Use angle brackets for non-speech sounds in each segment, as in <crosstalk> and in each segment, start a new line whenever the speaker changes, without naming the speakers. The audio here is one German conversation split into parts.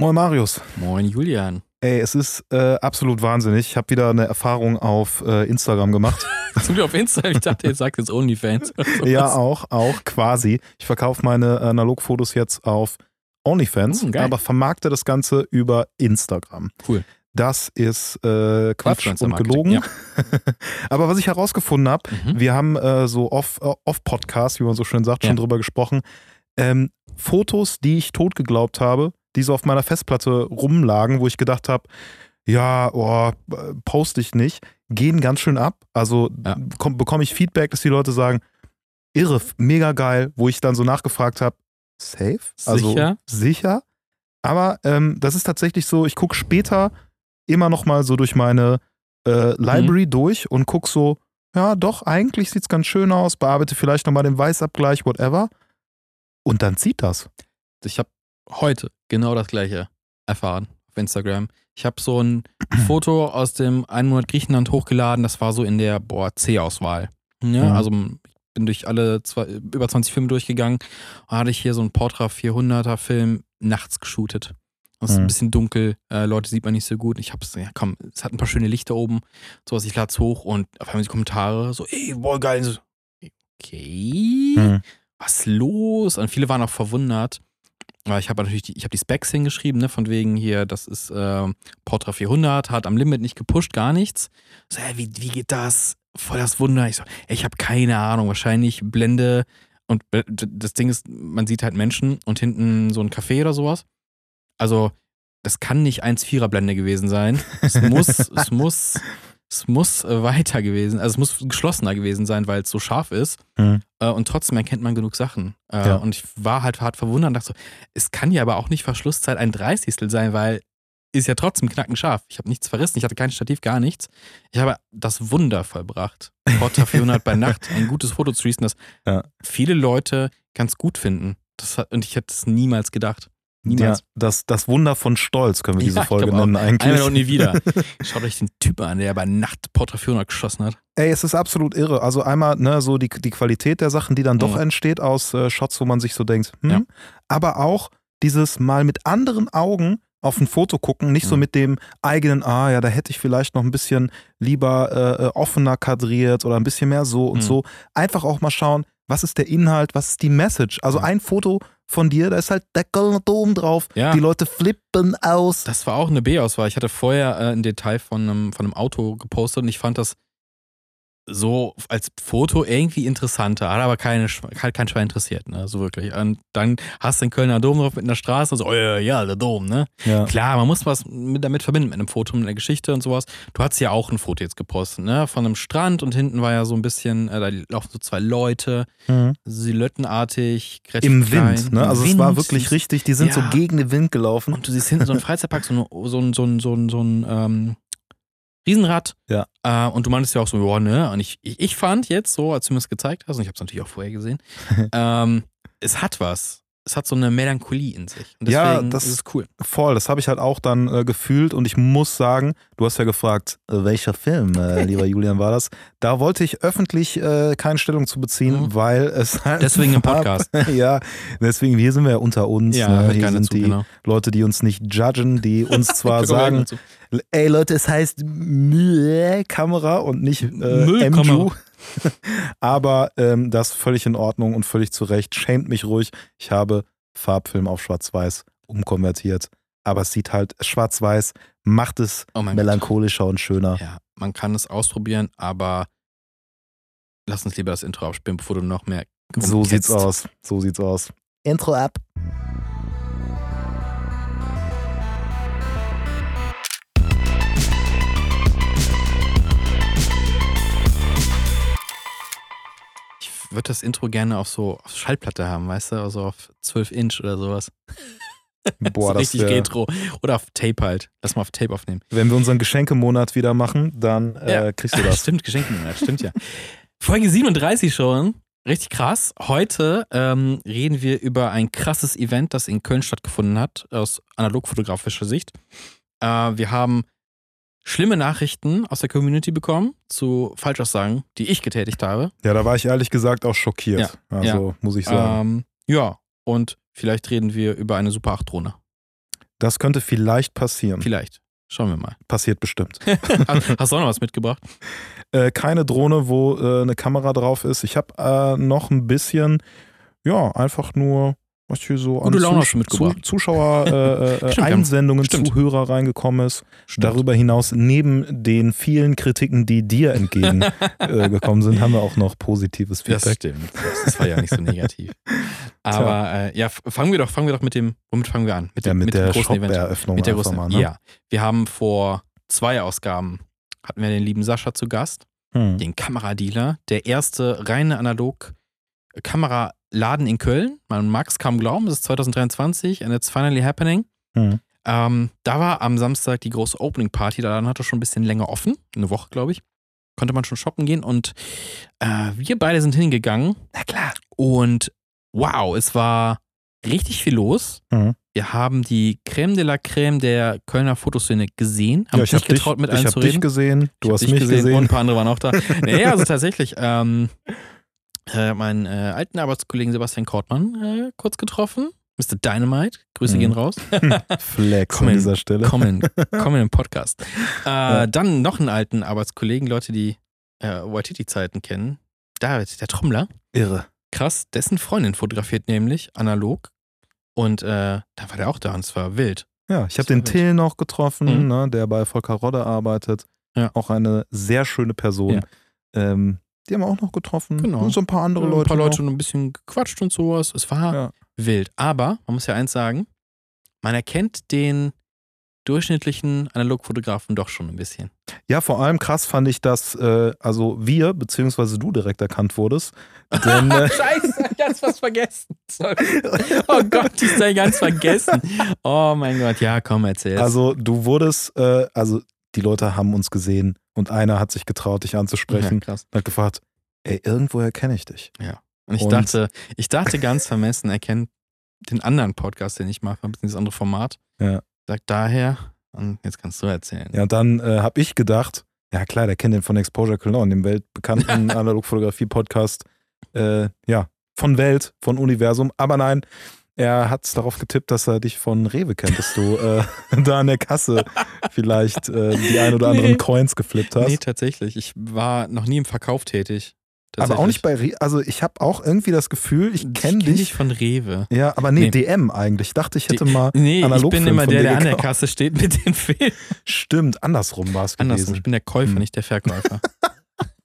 Moin Marius.
Moin Julian.
Ey, es ist äh, absolut wahnsinnig. Ich habe wieder eine Erfahrung auf äh, Instagram gemacht. <laughs>
Sind wir auf Instagram? Ich dachte, ihr sagt jetzt OnlyFans. <laughs>
ja, auch, auch quasi. Ich verkaufe meine Analogfotos jetzt auf OnlyFans,
geil.
aber vermarkte das Ganze über Instagram.
Cool.
Das ist äh, Quatsch und gelogen.
ja. <laughs>
aber was ich herausgefunden habe,
Mhm.
wir haben äh, so off, äh, off-Podcast, wie man so schön sagt, schon
Ja.
drüber gesprochen. Ähm, Fotos, die ich tot geglaubt habe, die so auf meiner Festplatte rumlagen, wo ich gedacht habe, ja, oh, poste ich nicht, gehen ganz schön ab. Also
Ja.
komm, bekomme ich Feedback, dass die Leute sagen, irre, mega geil, wo ich dann so nachgefragt habe, safe? Also
Sicher?
sicher. Aber ähm, das ist tatsächlich so, ich gucke später immer noch mal so durch meine äh, Library durch und gucke so, ja doch, eigentlich sieht es ganz schön aus, bearbeite vielleicht noch mal den Weißabgleich, whatever. Und dann zieht das.
Ich habe heute genau das gleiche erfahren auf Instagram. Ich habe so ein <clears throat> Foto aus dem einen Monat Griechenland hochgeladen. Das war so in der boah, C-Auswahl. Ja,
Mhm.
Also ich bin durch alle zwei, über 20 Filme durchgegangen. Und hatte ich hier so einen Portra 400er Film nachts geshootet. Es ist
Mhm.
ein bisschen dunkel, äh, Leute sieht man nicht so gut. Ich hab's, ja komm, es hat ein paar schöne Lichter oben, sowas, ich lade hoch und auf einmal die Kommentare so, ey, boah, geil. So, okay
Mhm.
was los? Und viele waren auch verwundert. Aber ich habe natürlich die, ich habe die Specs hingeschrieben, ne, von wegen hier, das ist äh, Portra 400, hat am Limit nicht gepusht, gar nichts. So, hä, wie, wie geht das? Voll das Wunder. Ich so, ey, ich habe keine Ahnung, wahrscheinlich Blende. Und das Ding ist, man sieht halt Menschen und hinten so ein Café oder sowas. Also, das kann nicht 1,4er Blende gewesen sein. Es muss, es <laughs> muss, es muss äh, weiter gewesen, also es muss geschlossener gewesen sein, weil es so scharf ist.
Mhm.
Äh, und trotzdem erkennt man genug Sachen. Äh,
Ja.
Und ich war halt hart verwundert und dachte so, es kann ja aber auch nicht Verschlusszeit ein Dreißigstel sein, weil ist ja trotzdem knackenscharf. Ich habe nichts verrissen, ich hatte kein Stativ, gar nichts. Ich habe das Wunder vollbracht. Porta <laughs> 400 bei Nacht, ein gutes Foto zu schießen, das
Ja.
viele Leute ganz gut finden. Das hat, und ich hätte es niemals gedacht.
Ja,
Niemals.
das, das Wunder von Stolz können wir diese
Ja,
Folge
auch.
nennen eigentlich.
Einmal und nie wieder. <laughs> Schaut euch den Typ an, der bei Nacht Portra 400 geschossen hat.
Ey, es ist absolut irre. Also einmal ne, so die, die Qualität der Sachen, die dann doch
Mhm.
entsteht aus äh, Shots, wo man sich so denkt, hm.
Ja.
aber auch dieses mal mit anderen Augen auf ein Foto gucken, nicht so
Mhm.
mit dem eigenen, ah ja, da hätte ich vielleicht noch ein bisschen lieber äh, äh, offener kadriert oder ein bisschen mehr so und
Mhm.
so. Einfach auch mal schauen, was ist der Inhalt, was ist die Message. Also
Ja.
ein Foto von dir, da ist halt der goldene Dom drauf.
Ja.
Die Leute flippen aus.
Das war auch eine B-Auswahl. Ich hatte vorher äh, ein Detail von einem, von einem Auto gepostet und ich fand das so als Foto irgendwie interessanter. Hat aber keine, hat kein Schwein interessiert, ne? So wirklich. Und dann hast du den Kölner Dom drauf mit einer Straße, so, oh ja, ja, der Dom, ne?
Ja.
Klar, man muss was mit, damit verbinden, mit einem Foto, mit einer Geschichte und sowas. Du hast ja auch ein Foto jetzt gepostet, ne? Von einem Strand und hinten war ja so ein bisschen, äh, da laufen so zwei Leute,
Mhm.
silhouettenartig,
Im
klein.
Wind, ne? Also es war
Wind,
wirklich richtig, die sind so
Ja.
gegen den Wind gelaufen.
und du siehst hinten so einen <laughs> Freizeitpark, so, eine, so ein, so ein, so ein, so ein ähm, Riesenrad.
Ja.
Äh, und du meintest ja auch so, ja, ne? Und ich, ich, ich fand jetzt so, als du mir das gezeigt hast, und ich habe es natürlich auch vorher gesehen, <laughs> ähm, es hat was. Es hat so eine Melancholie in sich. Und
Ja,
deswegen
das-
ist cool.
Voll, das habe ich halt auch dann äh, gefühlt und ich muss sagen, du hast ja gefragt, äh, welcher Film, äh, <laughs> lieber Julian, war das? Da wollte ich öffentlich äh, keine Stellung zu beziehen,
Mhm.
weil es halt
Deswegen im <laughs> Podcast. <laughs>
ja, deswegen, hier sind wir ja unter uns.
Ja,
ne? Hier sind
zu,
die
genau.
Leute, die uns nicht judgen, die uns zwar sagen, ey Leute, es heißt Kamera und nicht äh,
Müllkamera. <laughs>
Aber ähm, das völlig in Ordnung und völlig zu Recht. Schämt mich ruhig. Ich habe Farbfilm auf Schwarz-Weiß umkonvertiert. Aber es sieht halt schwarz-weiß, macht es
Oh
melancholischer und schöner.
Gott. Ja, man kann es ausprobieren, aber lass uns lieber das Intro abspielen, bevor du noch mehr
So sieht's aus. So sieht's aus. Intro ab.
Ich würde das Intro gerne auf so auf Schallplatte haben, weißt du? Also auf 12 Inch oder sowas.
Boah, <laughs> das
richtig
wär,
retro. Oder auf Tape halt. Lass mal auf Tape aufnehmen.
Wenn wir unseren Geschenkemonat wieder machen, dann äh,
Ja.
kriegst du das. <laughs>
stimmt, Geschenkenmonat, stimmt ja. Folge 37 schon. Richtig krass. Heute ähm, reden wir über ein krasses Event, das in Köln stattgefunden hat, aus analogfotografischer Sicht. Äh, wir haben schlimme Nachrichten aus der Community bekommen zu Falschaussagen, die ich getätigt habe.
Ja, da war ich ehrlich gesagt auch schockiert. Also muss ich sagen.
Ähm, ja, und vielleicht reden wir über eine Super 8 Drohne.
Das könnte vielleicht passieren.
Vielleicht. Schauen wir mal.
Passiert bestimmt. <laughs>
Hast du auch noch was mitgebracht?
Äh, keine Drohne, wo äh, eine Kamera drauf ist. Ich habe äh, noch ein bisschen, ja, einfach nur, was hier so
Gute
an
mitgebracht.
Zuschauer äh, äh, <laughs>
Stimmt,
Einsendungen,
stimmt.
Zuhörer reingekommen ist. Darüber hinaus, neben den vielen Kritiken, die dir entgegengekommen <laughs> äh, sind, haben wir auch noch positives
Das
Feedback.
stimmt. Das war ja nicht so <laughs> negativ. Aber äh, ja, fangen wir doch, fangen wir doch mit dem, womit fangen wir an? Mit,
Ja,
dem,
mit,
mit
der
großen Event.
Shop-Eröffnung
Mit der großen,
mal, ne?
ja. Wir haben vor zwei Ausgaben hatten wir den lieben Sascha zu Gast,
Hm.
den Kameradealer, der erste reine analog Kameraladen in Köln. Man mag es kaum glauben, es ist 2023 and it's finally happening.
Hm.
Ähm, da war am Samstag die große Opening Party, der Laden hatte schon ein bisschen länger offen, eine Woche, glaube ich. Konnte man schon shoppen gehen und äh, wir beide sind hingegangen.
Na klar.
Und wow, es war richtig viel los.
Mhm.
Wir haben die Crème de la Crème der Kölner Fotoszene gesehen. Haben
Ja,
uns
ich habe
nicht
dich,
getraut, mit
ich
allen
hab
zu
dich
reden.
gesehen, du
Ich hab
hast
dich
mich gesehen.
und ein paar andere waren auch da. <laughs> nee, also tatsächlich, ähm, äh, meinen äh, alten Arbeitskollegen Sebastian Kortmann äh, kurz getroffen. Mr. Dynamite, Grüße
Mhm.
gehen raus. <laughs>
Flex
Komm
an
in,
dieser Stelle.
kommen, <laughs> kommen im Podcast. Äh,
Ja.
Dann noch einen alten Arbeitskollegen, Leute, die äh, Waititi-Zeiten kennen. David, der Trommler.
Irre.
Krass, dessen Freundin fotografiert nämlich analog. Und äh, da war der auch da und es war wild.
Ja, ich habe den. Till noch getroffen,
Mhm.
ne, der bei Volker Rodde arbeitet.
Ja.
Auch eine sehr schöne Person.
Ja.
Ähm, die haben wir auch noch getroffen.
Genau.
Und so ein paar andere
ein
Leute.
paar Leute
Noch.
noch ein bisschen gequatscht und sowas. Es war
Ja.
wild. Aber man muss ja eins sagen, man erkennt den durchschnittlichen Analogfotografen doch schon ein bisschen.
Ja, vor allem krass fand ich, dass äh, also wir, beziehungsweise du direkt erkannt wurdest. Denn <laughs> äh,
Scheiße, ganz was vergessen. Sorry. <laughs> Oh Gott, ich sei ganz vergessen. Oh mein Gott, ja, komm, erzähl's.
also du wurdest, äh, also die Leute haben uns gesehen und einer hat sich getraut, dich
ja,
anzusprechen
krass.
und hat gefragt, ey, irgendwoher kenne ich dich.
Und ich
Und-
dachte, ich dachte ganz vermessen, er kennt den anderen Podcast, den ich mache, ein bisschen das andere Format.
Ja.
Sagt daher, und jetzt kannst du erzählen.
Ja, und dann äh, habe ich gedacht, ja klar, der kennt den von Exposure Cologne, dem weltbekannten <laughs> Analogfotografie-Podcast, äh, ja, von Welt, von Universum. Aber nein, er hat es darauf getippt, dass er dich von Rewe kennt, dass du äh, <laughs> da an der Kasse vielleicht äh, die ein oder anderen
Nee.
Coins geflippt hast.
Nee, tatsächlich. Ich war noch nie im Verkauf tätig.
aber auch nicht bei Rewe. Also ich habe auch irgendwie das Gefühl, ich kenne
kenn
dich.
von Rewe.
Ja, aber nee,
Nee.
DM eigentlich. Ich dachte, ich hätte mal.
Nee, ich
Analogfilm
bin immer
von
der, der an der. Kasse steht mit den Filmen.
Stimmt, andersrum war es
Andersrum,
gewesen.
ich bin der Käufer,
Hm.
nicht der Verkäufer. <laughs>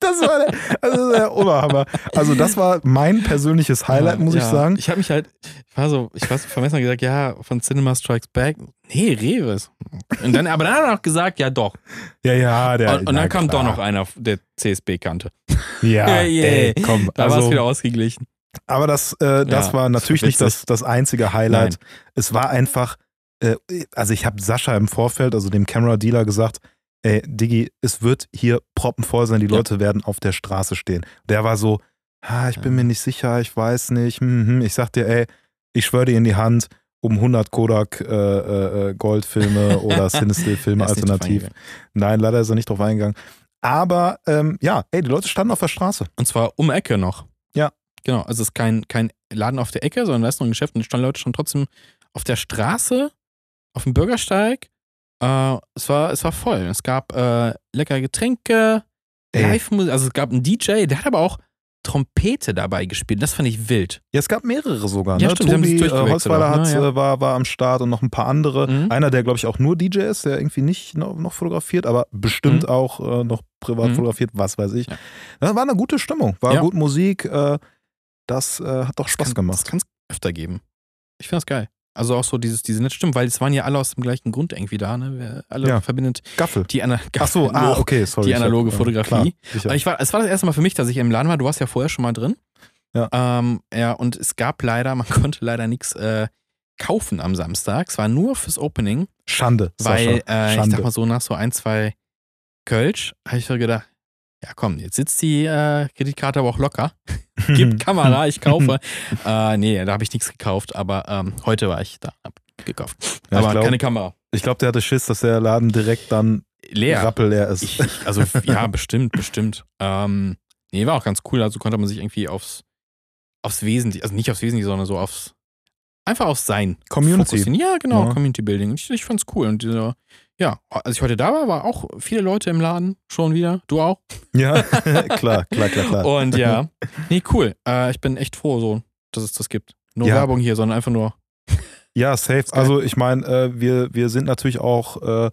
Das war der, also der Oberhammer. Also das war mein persönliches Highlight, muss ich
Ja,
sagen.
Ich habe mich halt, ich war so, ich war so vermessen gesagt, ja, von Cinema Strikes Back. Nee, Rewe. ist- Und dann, aber dann hat er noch gesagt, ja doch.
Ja, ja, der.
und, und
na
dann kam
klar.
doch noch einer, der CSB kannte.
Ja,
Ja, yeah.
ey, komm.
Da war es wieder
Also,
ausgeglichen.
aber das, äh, das
Ja,
war
das
natürlich
war
nicht das, das einzige Highlight.
Nein.
Es war einfach, äh, also ich habe Sascha im Vorfeld, also dem Camera Dealer, gesagt, ey, Diggi, es wird hier proppenvoll sein, die
Ja.
Leute werden auf der Straße stehen. Der war so, ah, ich bin
Ja.
mir nicht sicher, ich weiß nicht. Hm, hm. Ich sag dir, ey, ich schwöre dir in die Hand, um 100 Kodak äh, äh, äh, Goldfilme <laughs> oder Cinestill-Filme
Er
alternativ. Nein, leider ist er nicht drauf eingegangen. Aber ähm, ja, ey, die Leute standen auf der Straße.
Und zwar um Ecke noch.
Ja.
Genau, also es ist kein, kein Laden auf der Ecke, sondern da ist noch ein Geschäft und da standen Leute schon trotzdem auf der Straße, auf dem Bürgersteig. Äh, es, war, es war voll. Es gab äh, leckere Getränke. Live-Musik, also es gab einen DJ, der hat aber auch Trompete dabei gespielt. Das fand ich wild.
Ja, es gab mehrere sogar.
Ja,
Ne?
stimmt, sie haben
Tobi äh, Holzweiler
ne?
hat,
Ja.
äh, war, war am Start und noch ein paar andere.
Mhm.
Einer, der, glaube ich, auch nur DJ ist, der irgendwie nicht noch, noch fotografiert, aber bestimmt
Mhm.
auch äh, noch privat
Mhm.
fotografiert, was weiß ich.
Ja.
Das war eine gute Stimmung, war
Ja.
gut Musik. Äh, das äh, hat doch Spaß
kann,
gemacht.
Das kann es öfter geben. Ich finde das geil. Also auch so dieses, diese nette Stimme, weil es waren ja alle aus dem gleichen Grund irgendwie da, ne? Wir alle
Ja.
verbindet
Gaffel.
die Ana
Ach so, ah, okay, sorry.
die
ich hab-
analoge
äh,
Fotografie.
Klar, sicher.
Aber ich war, es war das erste Mal für mich, dass ich im Laden war. Du warst ja vorher schon mal drin.
Ja.
Ähm, ja, und es gab leider, man <laughs> konnte leider nichts äh, kaufen am Samstag. Es war nur fürs Opening,
Schande,
weil
Sascha.
äh, ich
Schande.
sag mal so, nach so ein, zwei Kölsch habe ich so gedacht, ja komm, jetzt sitzt die äh, Kreditkarte aber auch locker. <laughs> Gib Kamera, ich kaufe. <laughs> äh, nee, da habe ich nichts gekauft, aber ähm, heute war ich da, hab gekauft.
Ja,
aber
glaub-
keine Kamera.
Ich glaube, der hatte Schiss, dass der Laden direkt dann
Leer.
rappelleer ist.
Ich, also <laughs> ja, bestimmt, bestimmt. Ähm, nee, war auch ganz cool. Also konnte man sich irgendwie aufs, aufs Wesentliche, also nicht aufs Wesentliche, sondern so aufs einfach auf sein
Community.
fokussieren. Ja, genau,
Ja.
Community Building. Ich, ich fand's cool. Und dieser, ja, als ich heute da war, war auch viele Leute im Laden schon wieder. Du auch?
Ja, <laughs> klar, klar, klar, klar.
Und ja, <laughs> nee, cool. Äh, ich bin echt froh, so, dass es das gibt. No
Ja.
Werbung hier, sondern einfach nur. <laughs>
Ja, safe. Also ich meine, äh, wir, wir sind natürlich auch äh,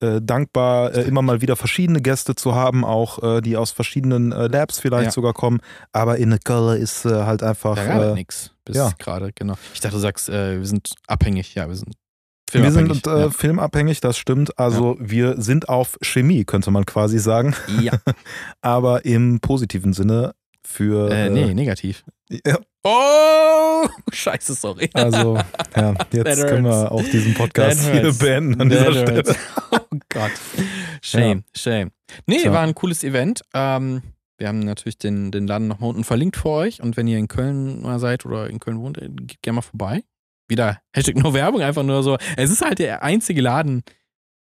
äh, dankbar, äh, immer mal wieder verschiedene Gäste zu haben, auch äh, die aus verschiedenen Labs vielleicht
Ja.
sogar kommen. Aber in Color ist halt einfach.
Da nix bis
ja.
gerade, genau. Ich dachte, du sagst, wir sind abhängig. Ja, wir sind
wir
filmabhängig.
sind äh, filmabhängig, das stimmt. Also wir sind auf Chemie, könnte man quasi sagen.
ja. <laughs>
Aber im positiven Sinne für.
äh, nee, negativ.
Ja,
Oh, <laughs> scheiße, sorry.
also, ja, <laughs> jetzt
That
können wir auch diesen Podcast hier beenden an
That
dieser Stelle.
hurts. Oh Gott. Shame, shame. Nee, war ein cooles Event. Ähm, wir haben natürlich den, den Laden nochmal unten verlinkt für euch. Und wenn ihr in Köln mal seid oder in Köln wohnt, äh, geht gerne mal vorbei. Wieder Hashtag nur Werbung, einfach nur so. Es ist halt der einzige Laden,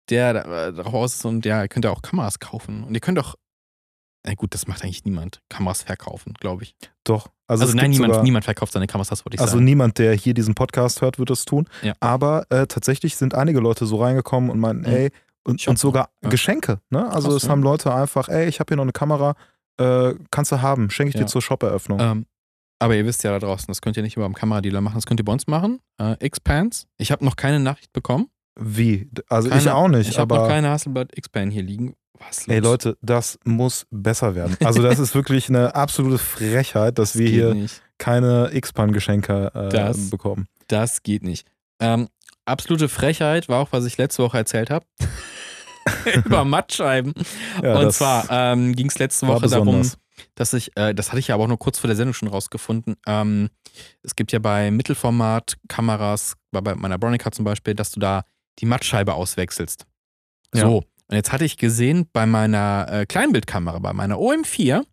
der da- äh, darauf aus ist und der könnt ihr auch Kameras kaufen. Und ihr könnt auch, na gut, das macht eigentlich niemand, Kameras verkaufen, glaube ich.
Doch. Also,
Also, nein, niemand,
sogar,
niemand verkauft seine Kameras, das wollte ich
Also
sagen.
niemand, der hier diesen Podcast hört, wird das tun.
Ja.
Aber äh, tatsächlich sind einige Leute so reingekommen und meinten,
Mhm.
ey, und, und sogar
ja.
Geschenke. Ne? Also
Krass,
es
ja.
haben Leute einfach, ey, ich habe hier noch eine Kamera, äh, kannst du haben, schenke ich
Ja.
dir zur Shop-Eröffnung.
Ähm, aber ihr wisst ja da draußen, das könnt ihr nicht über dem Kameradealer machen, das könnt ihr bei uns machen. Äh, Xpans. Ich habe noch keine Nachricht bekommen.
Wie? Also ich
keine-
auch nicht,
Ich habe noch keine Hasselblad Xpan hier liegen. Was
ey
los?
Leute, das muss besser werden. Also das ist wirklich eine absolute Frechheit, dass wir
geht
hier
Nicht.
keine X-Pan-Geschenke äh,
Das-
bekommen.
Das geht nicht. Ähm, absolute Frechheit war auch, was ich letzte Woche erzählt habe. <laughs> <laughs> über Mattscheiben.
Ja,
Und
das
zwar ähm, ging es letzte Woche darum. Dass ich, äh, das hatte ich ja aber auch nur kurz vor der Sendung schon rausgefunden. Ähm, es gibt ja bei Mittelformat-Kameras, bei meiner Bronica zum Beispiel, dass du da die Mattscheibe auswechselst.
Ja.
So. Und jetzt hatte ich gesehen, bei meiner äh, Kleinbildkamera, bei meiner OM4,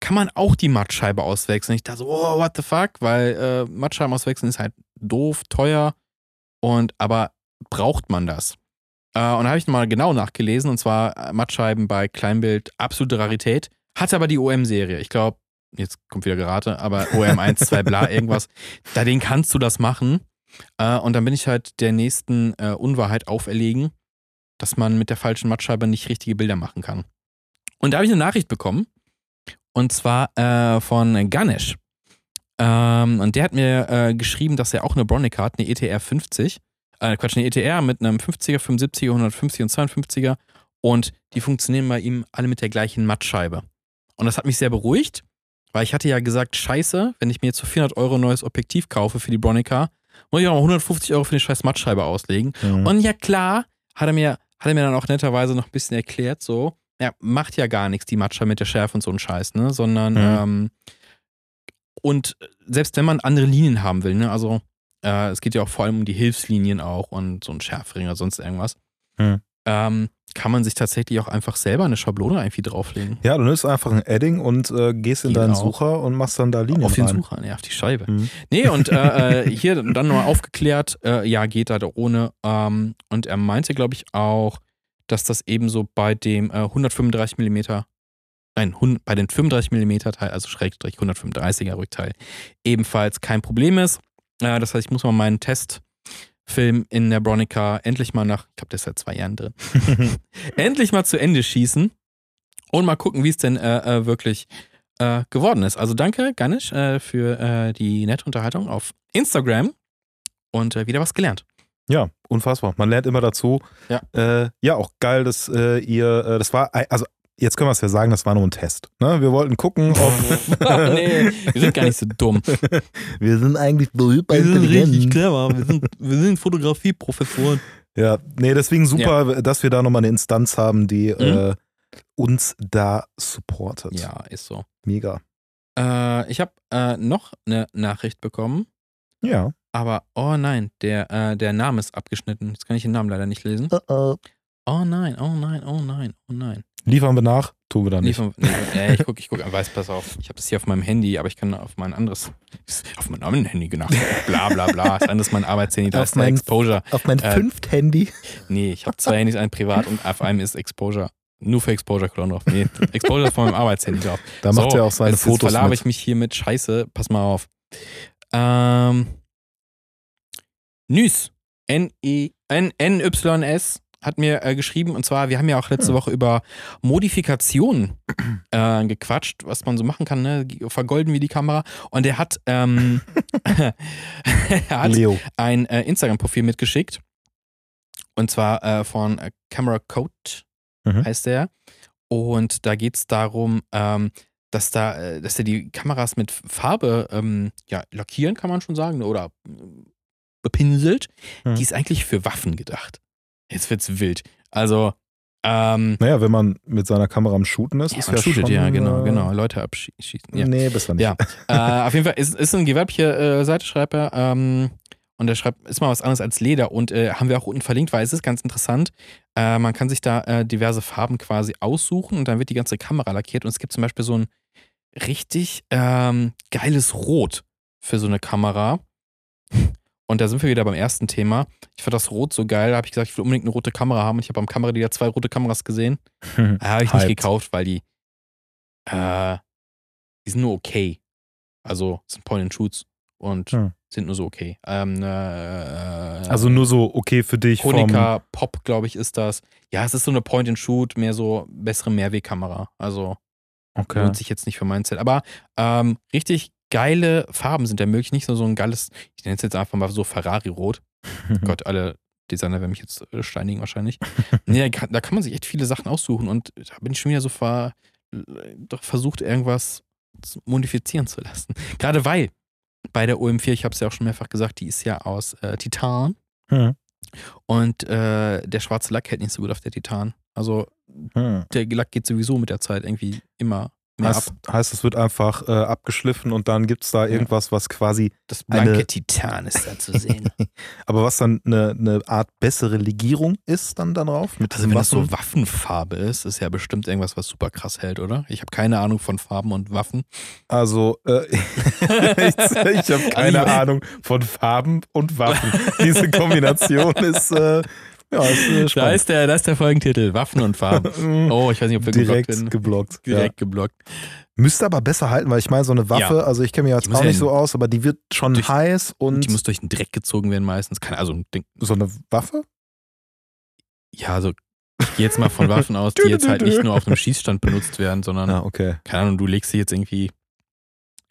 kann man auch die Mattscheibe auswechseln. Ich dachte so, oh, what the fuck? Weil äh, Mattscheiben auswechseln ist halt doof, teuer und aber braucht man das? Äh, und da habe ich mal genau nachgelesen und zwar äh, Mattscheiben bei Kleinbild absolute Rarität. Hatte aber die OM-Serie. Ich glaube, jetzt kommt wieder Gerate, aber OM 1, 2, bla, <laughs> irgendwas. Da den kannst du das machen. Äh, und dann bin ich halt der nächsten äh, Unwahrheit auferlegen, dass man mit der falschen Mattscheibe nicht richtige Bilder machen kann. Und da habe ich eine Nachricht bekommen. Und zwar äh, von Ganesh. Ähm, und der hat mir äh, geschrieben, dass er auch eine Bronica hat, eine ETR 50. Äh, Quatsch, eine ETR mit einem 50er, 75er, 150 und 52er. Und die funktionieren bei ihm alle mit der gleichen Mattscheibe. Und das hat mich sehr beruhigt, weil ich hatte ja gesagt, scheiße, wenn ich mir jetzt für 400 Euro ein neues Objektiv kaufe für die Bronica, muss ich auch noch 150 Euro für die scheiß Mattscheibe auslegen.
Mhm.
Und ja klar, hat er mir, hat er mir dann auch netterweise noch ein bisschen erklärt, so, ja, macht ja gar nichts, die Matcha mit der Schärfe und so ein Scheiß, ne? Sondern,
Mhm.
ähm, und selbst wenn man andere Linien haben will, ne? Also, äh, es geht ja auch vor allem um die Hilfslinien auch und so ein Schärfring oder sonst irgendwas.
Mhm.
Ähm, kann man sich tatsächlich auch einfach selber eine Schablone irgendwie drauflegen.
Ja, du nimmst einfach ein Adding und äh, gehst in
Geht
deinen. Sucher und machst dann da Linien
auf den
rein.
Sucher, ne, auf die Scheibe.
Mhm.
Nee, und äh, <laughs> äh, hier dann nochmal aufgeklärt, äh, ja, geht da ohne. Ähm, und er meinte, glaube ich, auch, dass das ebenso bei dem äh, 135 mm, nein, bei den 35 mm Teil, also Schrägstrich 135er Rückteil, ebenfalls kein Problem ist. Äh, das heißt, ich muss mal meinen Testfilm in der Bronica endlich mal nach, ich glaube, der ist seit zwei Jahren drin, <laughs> endlich mal zu Ende schießen und mal gucken, wie es denn äh, äh, wirklich äh, geworden ist. Also danke, Ganesh, äh, für äh, die nette Unterhaltung auf Instagram und äh, wieder was gelernt.
Ja, unfassbar. Man lernt immer dazu.
Ja.
ja auch geil, dass ihr, das war, also jetzt können wir es ja sagen, das war nur ein Test. Ne? Wir wollten gucken, ob. <laughs>
nee, wir sind gar nicht so dumm. <laughs>
wir sind eigentlich so hyper intelligent.
clever. Wir sind, wir sind Fotografieprofessoren.
Ja, nee, deswegen super, dass wir da nochmal eine Instanz haben, die äh, uns da supportet.
Mhm. Ja, ist so.
Mega.
Äh, ich habe äh, noch eine Nachricht bekommen,
Ja.
aber oh nein, der, äh, der Name ist abgeschnitten. Jetzt kann ich den Namen leider nicht lesen. Oh nein, oh nein, oh nein, oh nein.
Liefern wir nach, tun wir dann
Nee,
nicht.
von, nee, äh, ich gucke, ich gucke, <laughs> weiß, pass auf. Ich habe das hier auf meinem Handy, aber ich kann auf mein anderes, auf mein anderen Handy genau. Bla bla bla. Das andere ist mein Arbeitshandy, da
Auf
ist
mein-
Exposure.
Auf mein
Äh,
fünft Handy.
Nee, ich habe zwei Handys, ein privat und auf einem ist Exposure. Nur für Exposure Clone drauf. Nee, Exposure ist von meinem Arbeitshandy drauf.
Da macht
So,
er auch seine
jetzt, jetzt
Fotos
verlabe
mit.
ich mich hier mit Scheiße. Pass mal auf. Ähm, Nys, N-E, N-N-Y-S, hat mir äh, geschrieben. Und zwar, wir haben ja auch letzte
Hm.
Woche über Modifikationen äh, gequatscht, was man so machen kann, ne? Vergolden wie die Kamera. Und er hat, ähm, <laughs> er hat
Leo.
ein äh, Instagram-Profil mitgeschickt. Und zwar äh, von äh, Camera Code
Mhm.
heißt der. Und da geht es darum, ähm, dass da, äh, dass er die Kameras mit Farbe ähm, ja, lackieren, kann man schon sagen, oder bepinselt.
Mhm.
Die ist eigentlich für Waffen gedacht. Jetzt wird's wild. Also, ähm,
Naja, wenn man mit seiner Kamera am Shooten ist,
ja,
ist
man
ja
shootet,
schon,
ja, genau,
äh,
genau. Leute abschießen. Ja.
Nee, besser nicht.
Ja. äh, auf jeden Fall ist, ist ein gewerbliche äh, Seite, schreibt er. Ähm, und er schreibt, ist mal was anderes als Leder. Und äh, haben wir auch unten verlinkt, weil es ist ganz interessant. Äh, man kann sich da äh, diverse Farben quasi aussuchen und dann wird die ganze Kamera lackiert. Und es gibt zum Beispiel so ein richtig ähm, geiles Rot für so eine Kamera. Und da sind wir wieder beim ersten Thema. Ich fand das Rot so geil, da habe ich gesagt, ich will unbedingt eine rote Kamera haben. Und ich habe beim Kameradealer zwei rote Kameras gesehen. <laughs> Äh, Habe ich nicht
Hyped.
gekauft, weil die, äh, die sind nur okay. Also sind Point-and-Shoots und
Hm.
sind nur so okay. Ähm, äh,
Also nur so okay für dich
Konica Pop, glaube ich, ist das. Ja, es ist so eine Point-and-Shoot, mehr so bessere Mehrwegkamera. Also
Okay.
lohnt sich jetzt nicht für mein Set. Aber ähm, richtig geile Farben sind ja möglich. Nicht nur so ein geiles, ich nenne es jetzt einfach mal so Ferrari-Rot. <laughs> Gott, alle Designer werden mich jetzt äh, steinigen wahrscheinlich. <laughs> nee, da kann, da kann man sich echt viele Sachen aussuchen und da bin ich schon wieder so ver, doch versucht, irgendwas zu modifizieren zu lassen. <laughs> Gerade weil bei der OM4, ich habe es ja auch schon mehrfach gesagt, die ist ja aus äh, Titan
Hm.
und äh, der schwarze Lack hält nicht so gut auf der Titan. Also
Hm.
der Lack geht sowieso mit der Zeit irgendwie immer
Heißt, heißt, es wird einfach äh, abgeschliffen und dann gibt es da irgendwas, was quasi,
Das blanke
eine-
Titan ist da zu sehen. <laughs>
aber was dann eine, eine Art bessere Legierung ist dann da drauf? Mit
Also wenn das so
Waffen?
Waffenfarbe ist, ist ja bestimmt irgendwas, was super krass hält, oder? Ich habe keine Ahnung von Farben und Waffen.
Also, äh, <laughs> ich, ich <laughs> habe keine Ahnung von Farben und Waffen. Diese Kombination ist, äh, ja, ist äh,
Da ist der, da ist der Folgentitel, Waffen und Farben. <laughs> Oh, ich weiß nicht, ob wir
Direkt
geblockt
geblockt.
Direkt geblockt.
Ja. Müsste aber besser halten, weil ich meine, so eine Waffe, also ich kenne mich jetzt auch
ja
nicht so aus, aber die wird schon
durch-
heiß und
Die muss durch den Dreck gezogen werden meistens. Keine, also,
so eine Waffe?
ja, also jetzt mal von Waffen aus, <laughs> die jetzt halt nicht nur auf einem Schießstand benutzt werden, sondern,
Ah, okay.
keine Ahnung, du legst sie jetzt irgendwie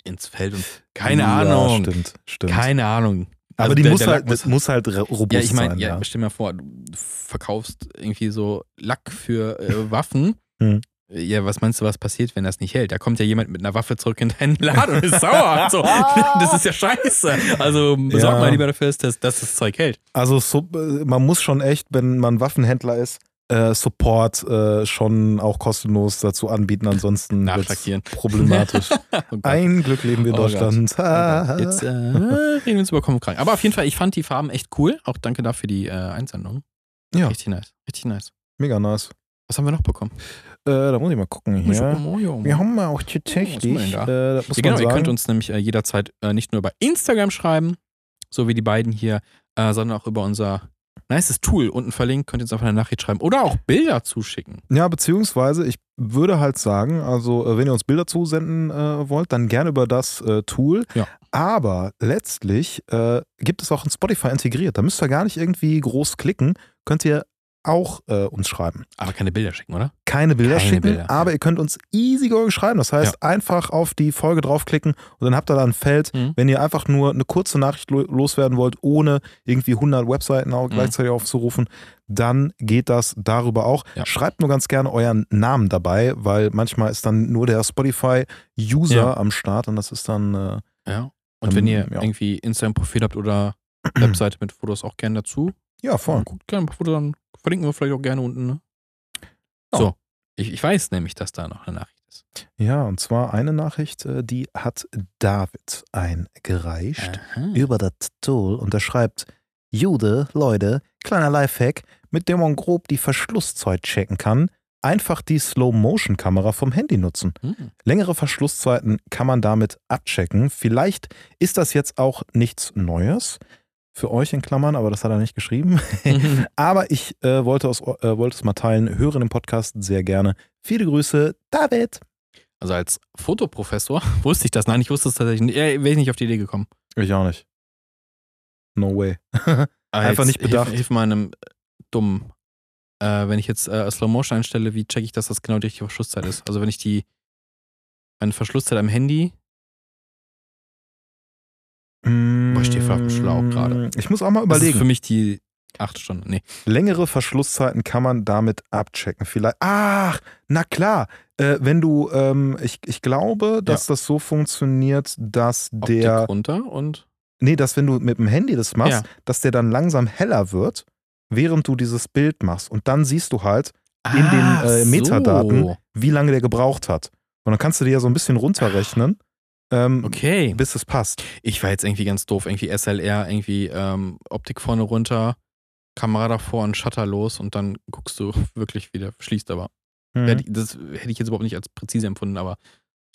ins Feld und keine
ja,
Ahnung.
Stimmt, stimmt.
Keine Ahnung.
Aber
Also
die
der-
muss
der
halt, das muss halt robust
Ja, ich meine,
sein.
ja,
Ja.
stell dir mal vor, du verkaufst irgendwie so Lack für äh, <laughs> Waffen.
Hm.
Ja, was meinst du, was passiert, wenn das nicht hält? Da kommt ja jemand mit einer Waffe zurück in deinen Laden und ist sauer. <laughs> So, <laughs> das ist ja scheiße. Also besorg
Ja.
mal lieber dafür, dass, das- dass das Zeug hält.
Also so, äh, man muss schon echt, wenn man Waffenhändler ist, äh, Support äh, schon auch kostenlos dazu anbieten, ansonsten
Nachlackieren.
problematisch. <laughs>
Oh.
Ein Glück leben wir in
Oh.
Deutschland.
Oh. <laughs> Jetzt äh, reden wir uns über Krank. Aber auf jeden Fall, ich fand die Farben echt cool. Auch danke dafür für die äh, Einsendung.
Ja.
Richtig nice. Richtig nice.
Mega nice.
Was haben wir noch bekommen?
Äh, da muss ich mal gucken hier.
Ja.
Wir haben ja auch
Oh,
tatsächlich, äh,
Ja, genau, ihr könnt uns nämlich jederzeit nicht nur über Instagram schreiben, so wie die beiden hier, sondern auch über unser nices Tool unten verlinkt. Könnt ihr uns einfach eine Nachricht schreiben oder auch Bilder zuschicken.
Ja, beziehungsweise ich würde halt sagen, also äh, wenn ihr uns Bilder zusenden äh, wollt, dann gerne über das äh, Tool.
Ja.
Aber letztlich äh, gibt es auch ein Spotify integriert. Da müsst ihr gar nicht irgendwie groß klicken. Könnt ihr auch äh, uns schreiben.
Aber keine Bilder schicken, oder?
Keine Bilder
Keine
schicken,
Bilder,
aber ihr könnt uns easy going schreiben. Das heißt, einfach auf die Folge draufklicken und dann habt ihr da ein Feld,
Mhm.
wenn ihr einfach nur eine kurze Nachricht lo loswerden wollt, ohne irgendwie 100 Webseiten auch
Mhm.
gleichzeitig aufzurufen, dann geht das darüber auch.
Ja.
Schreibt nur ganz gerne euren Namen dabei, weil manchmal ist dann nur der Spotify-User
Ja.
am Start und das ist dann, äh,
Ja. Und wenn ihr
ja.
irgendwie Instagram-Profil habt oder <clears throat> Webseite mit Fotos auch gerne dazu,
ja, voll.
guckt gerne ein paar Fotos, dann verlinken wir vielleicht auch gerne unten. Ne?
Ja.
So. Ich, ich weiß nämlich, dass da noch eine Nachricht ist.
Ja, und zwar eine Nachricht, äh, die hat David eingereicht.
Aha.
über das Tool und er schreibt, Jude, Leute, kleiner Lifehack, mit dem man grob die Verschlusszeit checken kann, einfach die Slow-Motion-Kamera vom Handy nutzen.
Hm.
Längere Verschlusszeiten kann man damit abchecken. Vielleicht ist das jetzt auch nichts Neues für euch in Klammern, aber das hat er nicht geschrieben. <laughs> aber ich äh, wollte, es, äh, wollte es mal teilen, höre den Podcast sehr gerne. Viele Grüße, David.
Also als Fotoprofessor <laughs> wusste ich das. Nein, ich wusste es tatsächlich nicht. Wäre ich nicht auf die Idee gekommen.
Ich auch nicht. No way. <laughs> Einfach nicht bedacht.
Hilf, hilf mal einem äh, Dummen. Äh, wenn ich jetzt äh, Slow Motion einstelle, wie checke ich, dass das genau die richtige Verschlusszeit ist? Also wenn ich die meine Verschlusszeit am Handy,
Boah,
ich stehe auf dem Schlauch gerade.
Ich muss auch mal
das ist
überlegen.
für mich die acht Stunden. Nee.
Längere Verschlusszeiten kann man damit abchecken. Vielleicht. Ach, na klar. Äh, wenn du, ähm, ich, ich glaube, dass das so funktioniert, dass
Optik
der.
runter und
Nee, dass wenn du mit dem Handy das machst,
Ja.
dass der dann langsam heller wird, während du dieses Bild machst. Und dann siehst du halt, In den,
Ach
äh, Metadaten.
So.
wie lange der gebraucht hat. Und dann kannst du dir ja so ein bisschen runterrechnen, ähm,
Okay.
bis es passt.
Ich war jetzt irgendwie ganz doof. Irgendwie SLR, irgendwie ähm, Optik vorne runter, Kamera davor und Shutter los und dann guckst du <laughs> wirklich wieder, schließt aber.
Mhm.
Das hätte ich jetzt überhaupt nicht als präzise empfunden, aber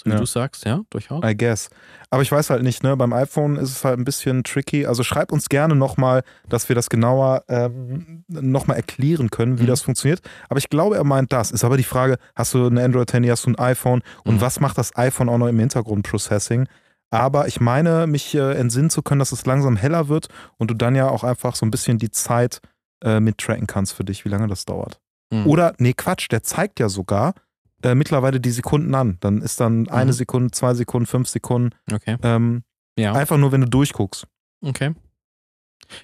so wie
Ja.
du sagst, ja, durchaus.
I guess. Aber ich weiß halt nicht, ne? Beim iPhone ist es halt ein bisschen tricky. Also schreib uns gerne nochmal, dass wir das genauer ähm, nochmal erklären können, wie
Mhm.
das funktioniert. Aber ich glaube, er meint das. Ist aber die Frage, hast du ein Android-Handy, hast du ein iPhone und
Mhm.
was macht das iPhone auch noch im Hintergrund Processing? Aber ich meine, mich äh, entsinnen zu können, dass es langsam heller wird und du dann ja auch einfach so ein bisschen die Zeit äh, mittracken kannst für dich, wie lange das dauert.
Mhm.
Oder, nee, Quatsch, der zeigt ja sogar äh, mittlerweile die Sekunden an. Dann ist dann eine
Mhm.
Sekunde, zwei Sekunden, fünf Sekunden.
Okay.
Ähm,
Ja.
Einfach nur, wenn du durchguckst.
Okay.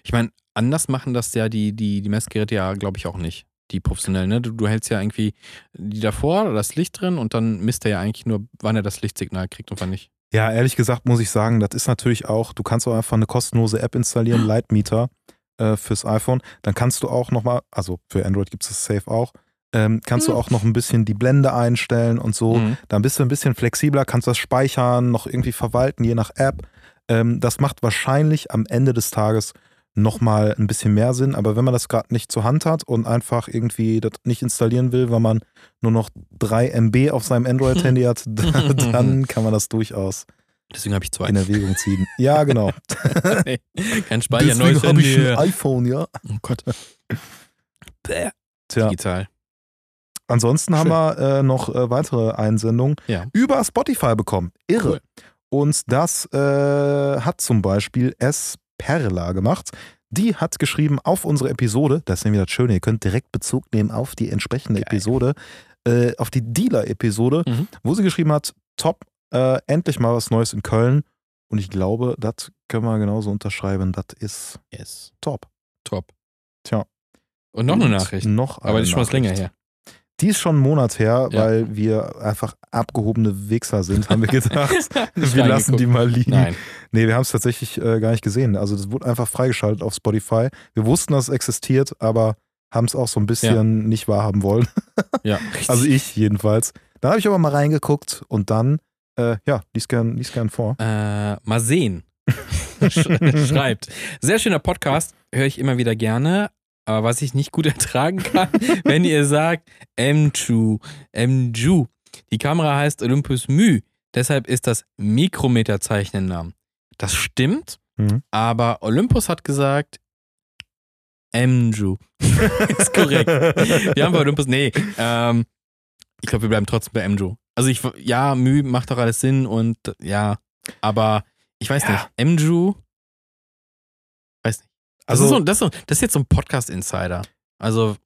Ich meine, anders machen das ja die, die, die Messgeräte ja, glaube ich, auch nicht. Die professionell, ne? Du, du hältst ja irgendwie die davor, das Licht drin und dann misst er ja eigentlich nur, wann er das Lichtsignal kriegt und wann nicht.
Ja, ehrlich gesagt muss ich sagen, das ist natürlich auch, du kannst auch einfach eine kostenlose App installieren, <gasps> Lightmeter äh, fürs iPhone. Dann kannst du auch nochmal, also für Android gibt es das safe auch, ähm, kannst du
Mhm.
auch noch ein bisschen die Blende einstellen und so.
Mhm.
Dann bist du ein bisschen flexibler, kannst das speichern, noch irgendwie verwalten, je nach App. Ähm, das macht wahrscheinlich am Ende des Tages nochmal ein bisschen mehr Sinn. Aber wenn man das gerade nicht zur Hand hat und einfach irgendwie das nicht installieren will, weil man nur noch 3 MB auf seinem Android-Handy hat, <laughs> dann kann man das durchaus
Deswegen habe ich zwei.
in Erwägung ziehen. Ja, genau. <laughs>
Kein Speicher, neues
habe ich
Handy.
ein iPhone, ja.
Oh Gott. Bäh.
Tja,
Digital.
Ansonsten haben
Schön.
wir äh, noch äh, weitere Einsendungen
Ja.
über Spotify bekommen. Irre.
Cool.
Und das äh, hat zum Beispiel S. Perla gemacht. Die hat geschrieben auf unsere Episode, das ist nämlich das Schöne, ihr könnt direkt Bezug nehmen auf die entsprechende
Geil.
Episode, äh, auf die Dealer-Episode,
Mhm.
wo sie geschrieben hat, top, äh, endlich mal was Neues in Köln. Und ich glaube, das können wir genauso unterschreiben, das ist
Yes.
top.
Top.
Tja.
Und noch eine
Und
Nachricht.
Noch
Aber
eine
die ist schon was länger her.
Die ist schon einen Monat her,
Ja.
weil wir einfach abgehobene Wichser sind, haben wir gedacht. <laughs> Wir lassen die mal liegen.
Nein.
Nee, wir haben es tatsächlich äh, gar nicht gesehen. Also das wurde einfach freigeschaltet auf Spotify. Wir wussten, dass es existiert, aber haben es auch so ein bisschen nicht wahrhaben wollen.
Ja. <laughs>
Also ich jedenfalls. Dann habe ich aber mal reingeguckt und dann, äh, ja, lies gern, lies gern vor.
Äh, mal sehen. <laughs> Sch- Schreibt. Sehr schöner Podcast, höre ich immer wieder gerne. Aber was ich nicht gut <laughs> ertragen kann, wenn ihr sagt M2, M2. Die Kamera heißt Olympus Mü. Deshalb ist das Mikrometerzeichen im Namen. Das stimmt,
Mhm.
aber Olympus hat gesagt M2. <laughs> ist korrekt. Wir haben bei Olympus, nee, ähm, ich glaube, wir bleiben trotzdem bei M2. Also ich, ja, Mü macht doch alles Sinn und ja, aber ich weiß
Ja.
nicht, M2, nicht. Das,
Also-
ist so, das, ist so, das ist jetzt so ein Podcast-Insider. Also,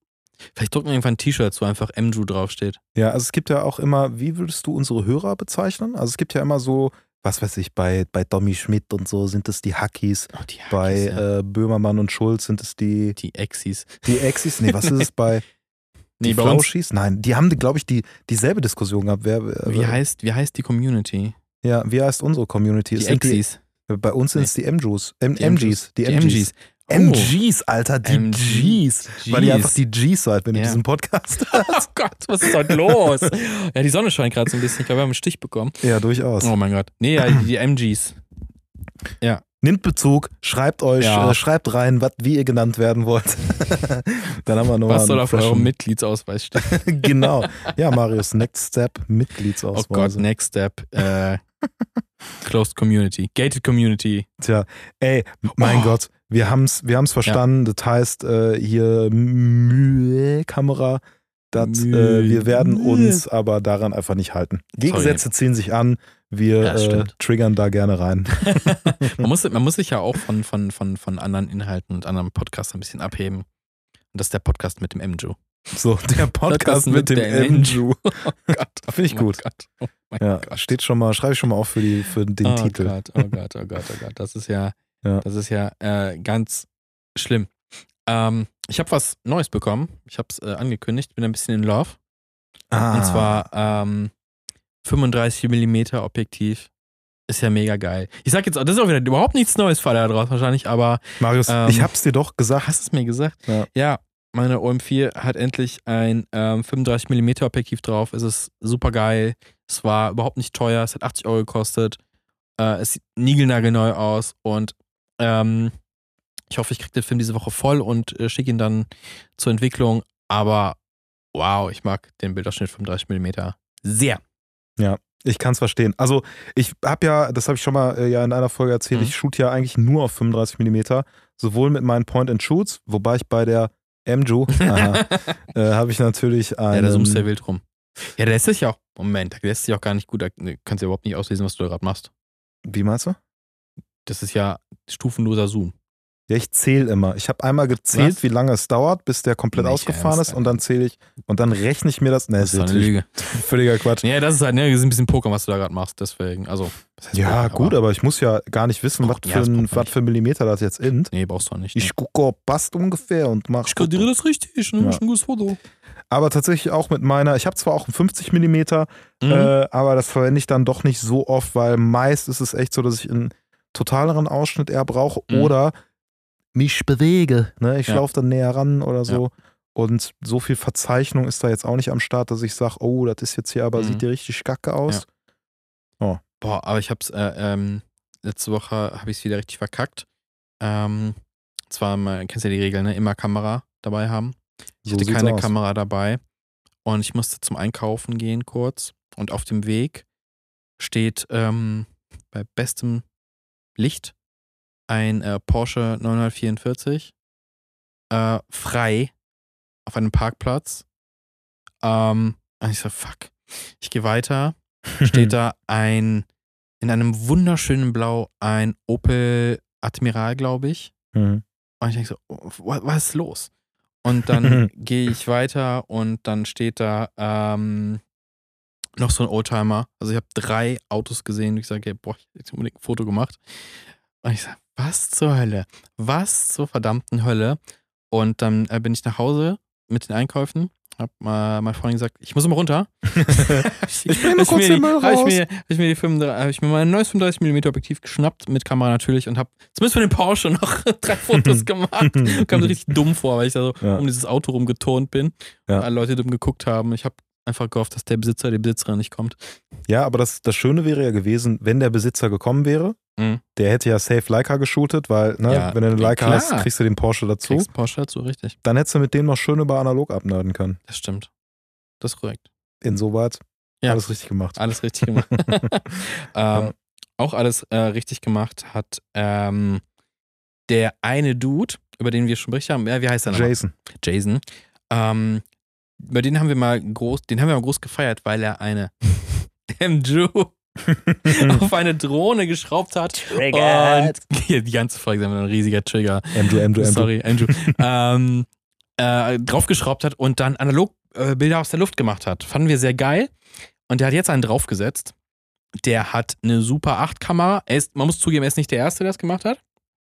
vielleicht drucken wir irgendwann ein T-Shirt, wo einfach M2 draufsteht.
Ja, also es gibt ja auch immer, wie würdest du unsere Hörer bezeichnen? Also es gibt ja immer so, was weiß ich, bei, bei Domi Schmidt und so sind es die Hackies.
Oh, die
Bei
ja.
äh, Böhmermann und Schulz sind es die,
die Exis.
die Exis. Nee, was ist es <laughs> bei
Nee,
die
uns,
Flauschis? Nein, die haben, glaube ich, die, dieselbe Diskussion gehabt. Wer, wer,
wie heißt, wie heißt die Community?
Ja, wie heißt unsere Community?
Die Exis.
Die, bei uns sind es die MJs. M
Die
MGs. Die
Die
MGs.
MGs. Oh.
MGs, Alter, die Gs. Weil ihr einfach die Gs seid, wenn ihr
Ja.
diesen Podcast <laughs>
Oh Gott, was ist heute los? ja, die Sonne scheint gerade so ein bisschen. Ich glaube, wir haben einen Stich bekommen.
Ja, durchaus.
Oh mein Gott. Nee, ja, die, die MGs.
Nimmt Bezug, schreibt euch,
Ja.
äh, schreibt rein, wat, wie ihr genannt werden wollt. <laughs> Dann haben wir nochmal
Was soll auf eurem Mitgliedsausweis stehen? <laughs>
Genau. Ja, Marius, Next Step,
Oh
Mitgliedsausweis.
Gott, next step. Äh, closed Community. Gated Community.
Tja, ey, mein
Oh.
Gott, wir haben's, wir haben's verstanden. Das heißt, äh, hier Mühe-Kamera, das, äh, wir werden uns aber daran einfach nicht halten. Gegensätze ziehen sich an. Wir
Ja,
äh, triggern da gerne rein. <laughs>
man, <laughs> muss, man muss sich ja auch von, von, von, von anderen Inhalten und anderen Podcasts ein bisschen abheben. Und das ist der Podcast mit dem Mju.
So, der <laughs> Podcast mit dem
der
Andrew.
Oh Gott. <laughs>
Finde ich
Oh
gut.
Oh mein
Ja,
Gott.
steht schon mal, schreibe ich schon mal auf für, die, für den
oh
Titel.
Gott, oh Gott, oh Gott, oh Gott. Das ist ja,
Ja.
das ist ja äh, ganz schlimm. Ähm, ich habe was Neues bekommen. Ich habe es äh, angekündigt. Bin ein bisschen in Love.
Ah,
Und zwar ähm, 35 mm Objektiv. Ist ja mega geil. Ich sag jetzt, auch, das ist auch wieder überhaupt nichts Neues für alle da draußen wahrscheinlich, aber
Marius,
ähm,
ich hab's dir doch gesagt.
hast du es mir gesagt?
Ja.
meine OM4 hat endlich ein ähm, 35 mm Objektiv drauf. Es ist super geil. Es war überhaupt nicht teuer. Es hat 80 Euro gekostet. Äh, es sieht niegelnagelneu aus und ähm, ich hoffe, ich kriege den Film diese Woche voll und äh, schicke ihn dann zur Entwicklung. Aber wow, ich mag den Bildausschnitt 35 mm sehr.
Ich kann es verstehen. Also, ich habe ja, das habe ich schon mal äh, ja in einer Folge erzählt,
Mhm.
ich shoot ja eigentlich nur auf 35 mm, sowohl mit meinen Point-and-Shoots, wobei ich bei der MJU <laughs> äh, habe ich natürlich einen.
Ja, da zoomst du ja wild rum. Ja, der lässt sich ja auch, Moment, der lässt sich auch gar nicht gut, da kannst du ja überhaupt nicht auslesen, was du da gerade machst.
Wie meinst du?
Das ist ja stufenloser Zoom.
Ja, ich zähle immer. Ich habe einmal gezählt,
Was?
wie lange es dauert, bis der komplett
Nicht
ausgefahren
ernst,
ist und dann zähle ich und dann rechne ich mir das. Ne,
Das ist eine Lüge. <laughs>
völliger Quatsch.
Ja, das ist halt, ne, das ist ein bisschen Poker, was du da gerade machst, deswegen, also. was heißt
Ja,
Poker,
gut, aber ich muss ja gar nicht wissen, was
ja,
für,
das
ein, was für Millimeter das jetzt ist.
Nee, brauchst du auch nicht.
Ich
nee.
gucke, ob passt ungefähr und mach.
ich kodiere das richtig, ne?
Ja.
Ist ein gutes Foto.
Aber tatsächlich auch mit meiner, ich habe zwar auch einen 50 Millimeter,
Mhm.
äh, aber das verwende ich dann doch nicht so oft, weil meist ist es echt so, dass ich einen totaleren Ausschnitt eher brauche
Mhm.
oder mich bewege. Ne? Ich
Ja.
laufe dann näher ran oder so. Und so viel Verzeichnung ist da jetzt auch nicht am Start, dass ich sage, oh, das ist jetzt hier aber,
Mhm.
sieht hier richtig kacke aus.
Boah, aber ich hab's, äh, ähm, letzte Woche habe ich es wieder richtig verkackt. Ähm, zwar, mal, kennst ja die Regel, ne? Immer Kamera dabei haben. Ich
So
hatte keine
aus.
Kamera dabei und ich musste zum Einkaufen gehen kurz und auf dem Weg steht ähm, bei bestem Licht ein äh, Porsche 944 äh, frei auf einem Parkplatz. Ähm, und ich so, fuck. Ich gehe weiter, <laughs> steht da ein, in einem wunderschönen Blau, ein Opel Admiral, glaube ich.
Mhm.
Und ich denke so, oh, wa- was ist los? Und dann <laughs> gehe ich weiter und dann steht da ähm, noch so ein Oldtimer. Also ich habe drei Autos gesehen ich sage, boah, ich hätte jetzt unbedingt ein Foto gemacht. Und ich sage, was zur Hölle? Was zur verdammten Hölle? Und dann äh, bin ich nach Hause mit den Einkäufen. Hab mal meine Freundin gesagt, ich muss mal runter. <laughs> ich
bring nur kurz
mir,
den
die- ich
raus.
mir, hab ich mir die 35, hab ich mir mein neues 35mm Objektiv geschnappt mit Kamera natürlich und habe zumindest für den Porsche noch <laughs> drei Fotos gemacht. <laughs> Kam so richtig dumm vor, weil ich da so
Ja.
um dieses Auto rumgeturnt bin
Ja.
und alle Leute dumm geguckt haben. Ich habe einfach gehofft, dass der Besitzer, die Besitzerin nicht kommt.
Ja, aber das, das Schöne wäre ja gewesen, wenn der Besitzer gekommen wäre,
Mhm.
der hätte ja safe Leica geshootet, weil, ne,
Ja,
wenn du eine
ja,
Leica
klar.
hast, kriegst du den Porsche dazu.
Kriegst Porsche dazu, richtig.
Dann hättest du mit dem noch schön über analog abnörden können.
Das stimmt. Das ist korrekt.
Insoweit
Ja.
alles richtig gemacht.
Alles richtig gemacht. <laughs> <laughs> ähm, Auch alles äh, richtig gemacht hat ähm, der eine Dude, über den wir schon berichtet haben. Ja, wie heißt er noch?
Jason.
Jason. Ähm, über den haben wir mal groß, den haben wir mal groß gefeiert, weil er eine <laughs> MJU <laughs> auf eine Drohne geschraubt hat. Und <laughs> die ganze Folge wir ein riesiger Trigger.
Andrew, Andrew, Andrew.
Sorry, Andrew. <laughs> ähm, äh, draufgeschraubt hat und dann analog äh, Bilder aus der Luft gemacht hat. Fanden wir sehr geil. Und der hat jetzt einen draufgesetzt. Der hat eine Super 8 Kamera. Er ist, man muss zugeben, er ist nicht der Erste, der das gemacht hat.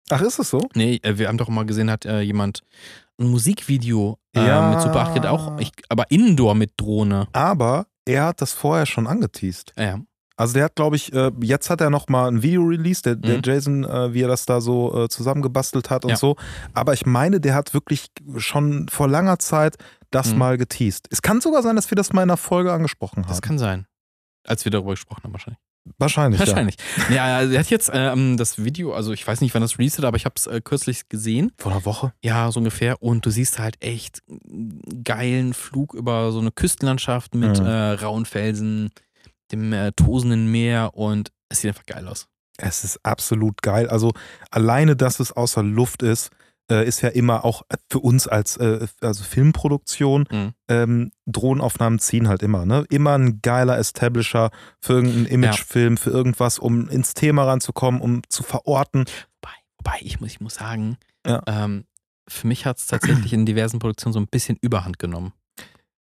Ach, ist es so?
Nee, äh, wir haben doch mal gesehen, hat äh, jemand ein Musikvideo äh,
Ja.
mit Super 8 gedreht, auch, ich, aber Indoor mit Drohne.
Aber er hat das vorher schon angeteased.
Ja,
Also der hat, glaube ich, äh, jetzt hat er noch mal ein Video released, der, der
Mhm.
Jason, äh, wie er das da so äh, zusammengebastelt hat und
Ja.
so. Aber ich meine, der hat wirklich schon vor langer Zeit das
Mhm.
mal geteased. Es kann sogar sein, dass wir das mal in einer Folge angesprochen
das
haben.
kann sein. Als wir darüber gesprochen haben, wahrscheinlich.
Wahrscheinlich,
Wahrscheinlich. Ja, also er hat jetzt ähm, das Video, also ich weiß nicht, wann das released hat, aber ich habe es äh, kürzlich gesehen.
ja. Vor einer Woche.
Ja, so ungefähr. Und du siehst halt echt geilen Flug über so eine Küstenlandschaft mit
Mhm.
äh, rauen Felsen, dem äh, tosenden Meer und es sieht einfach geil aus.
Es ist absolut geil. Also alleine, dass es außer Luft ist, äh, ist ja immer auch für uns als äh, also Filmproduktion,
Mhm.
ähm, Drohnenaufnahmen ziehen halt immer. Ne? Immer ein geiler Establisher für irgendeinen Imagefilm, für irgendwas, um ins Thema ranzukommen, um zu verorten.
Wobei, wobei ich, muss, ich muss sagen,
Ja.
ähm, für mich hat es tatsächlich in diversen Produktionen so ein bisschen Überhand genommen.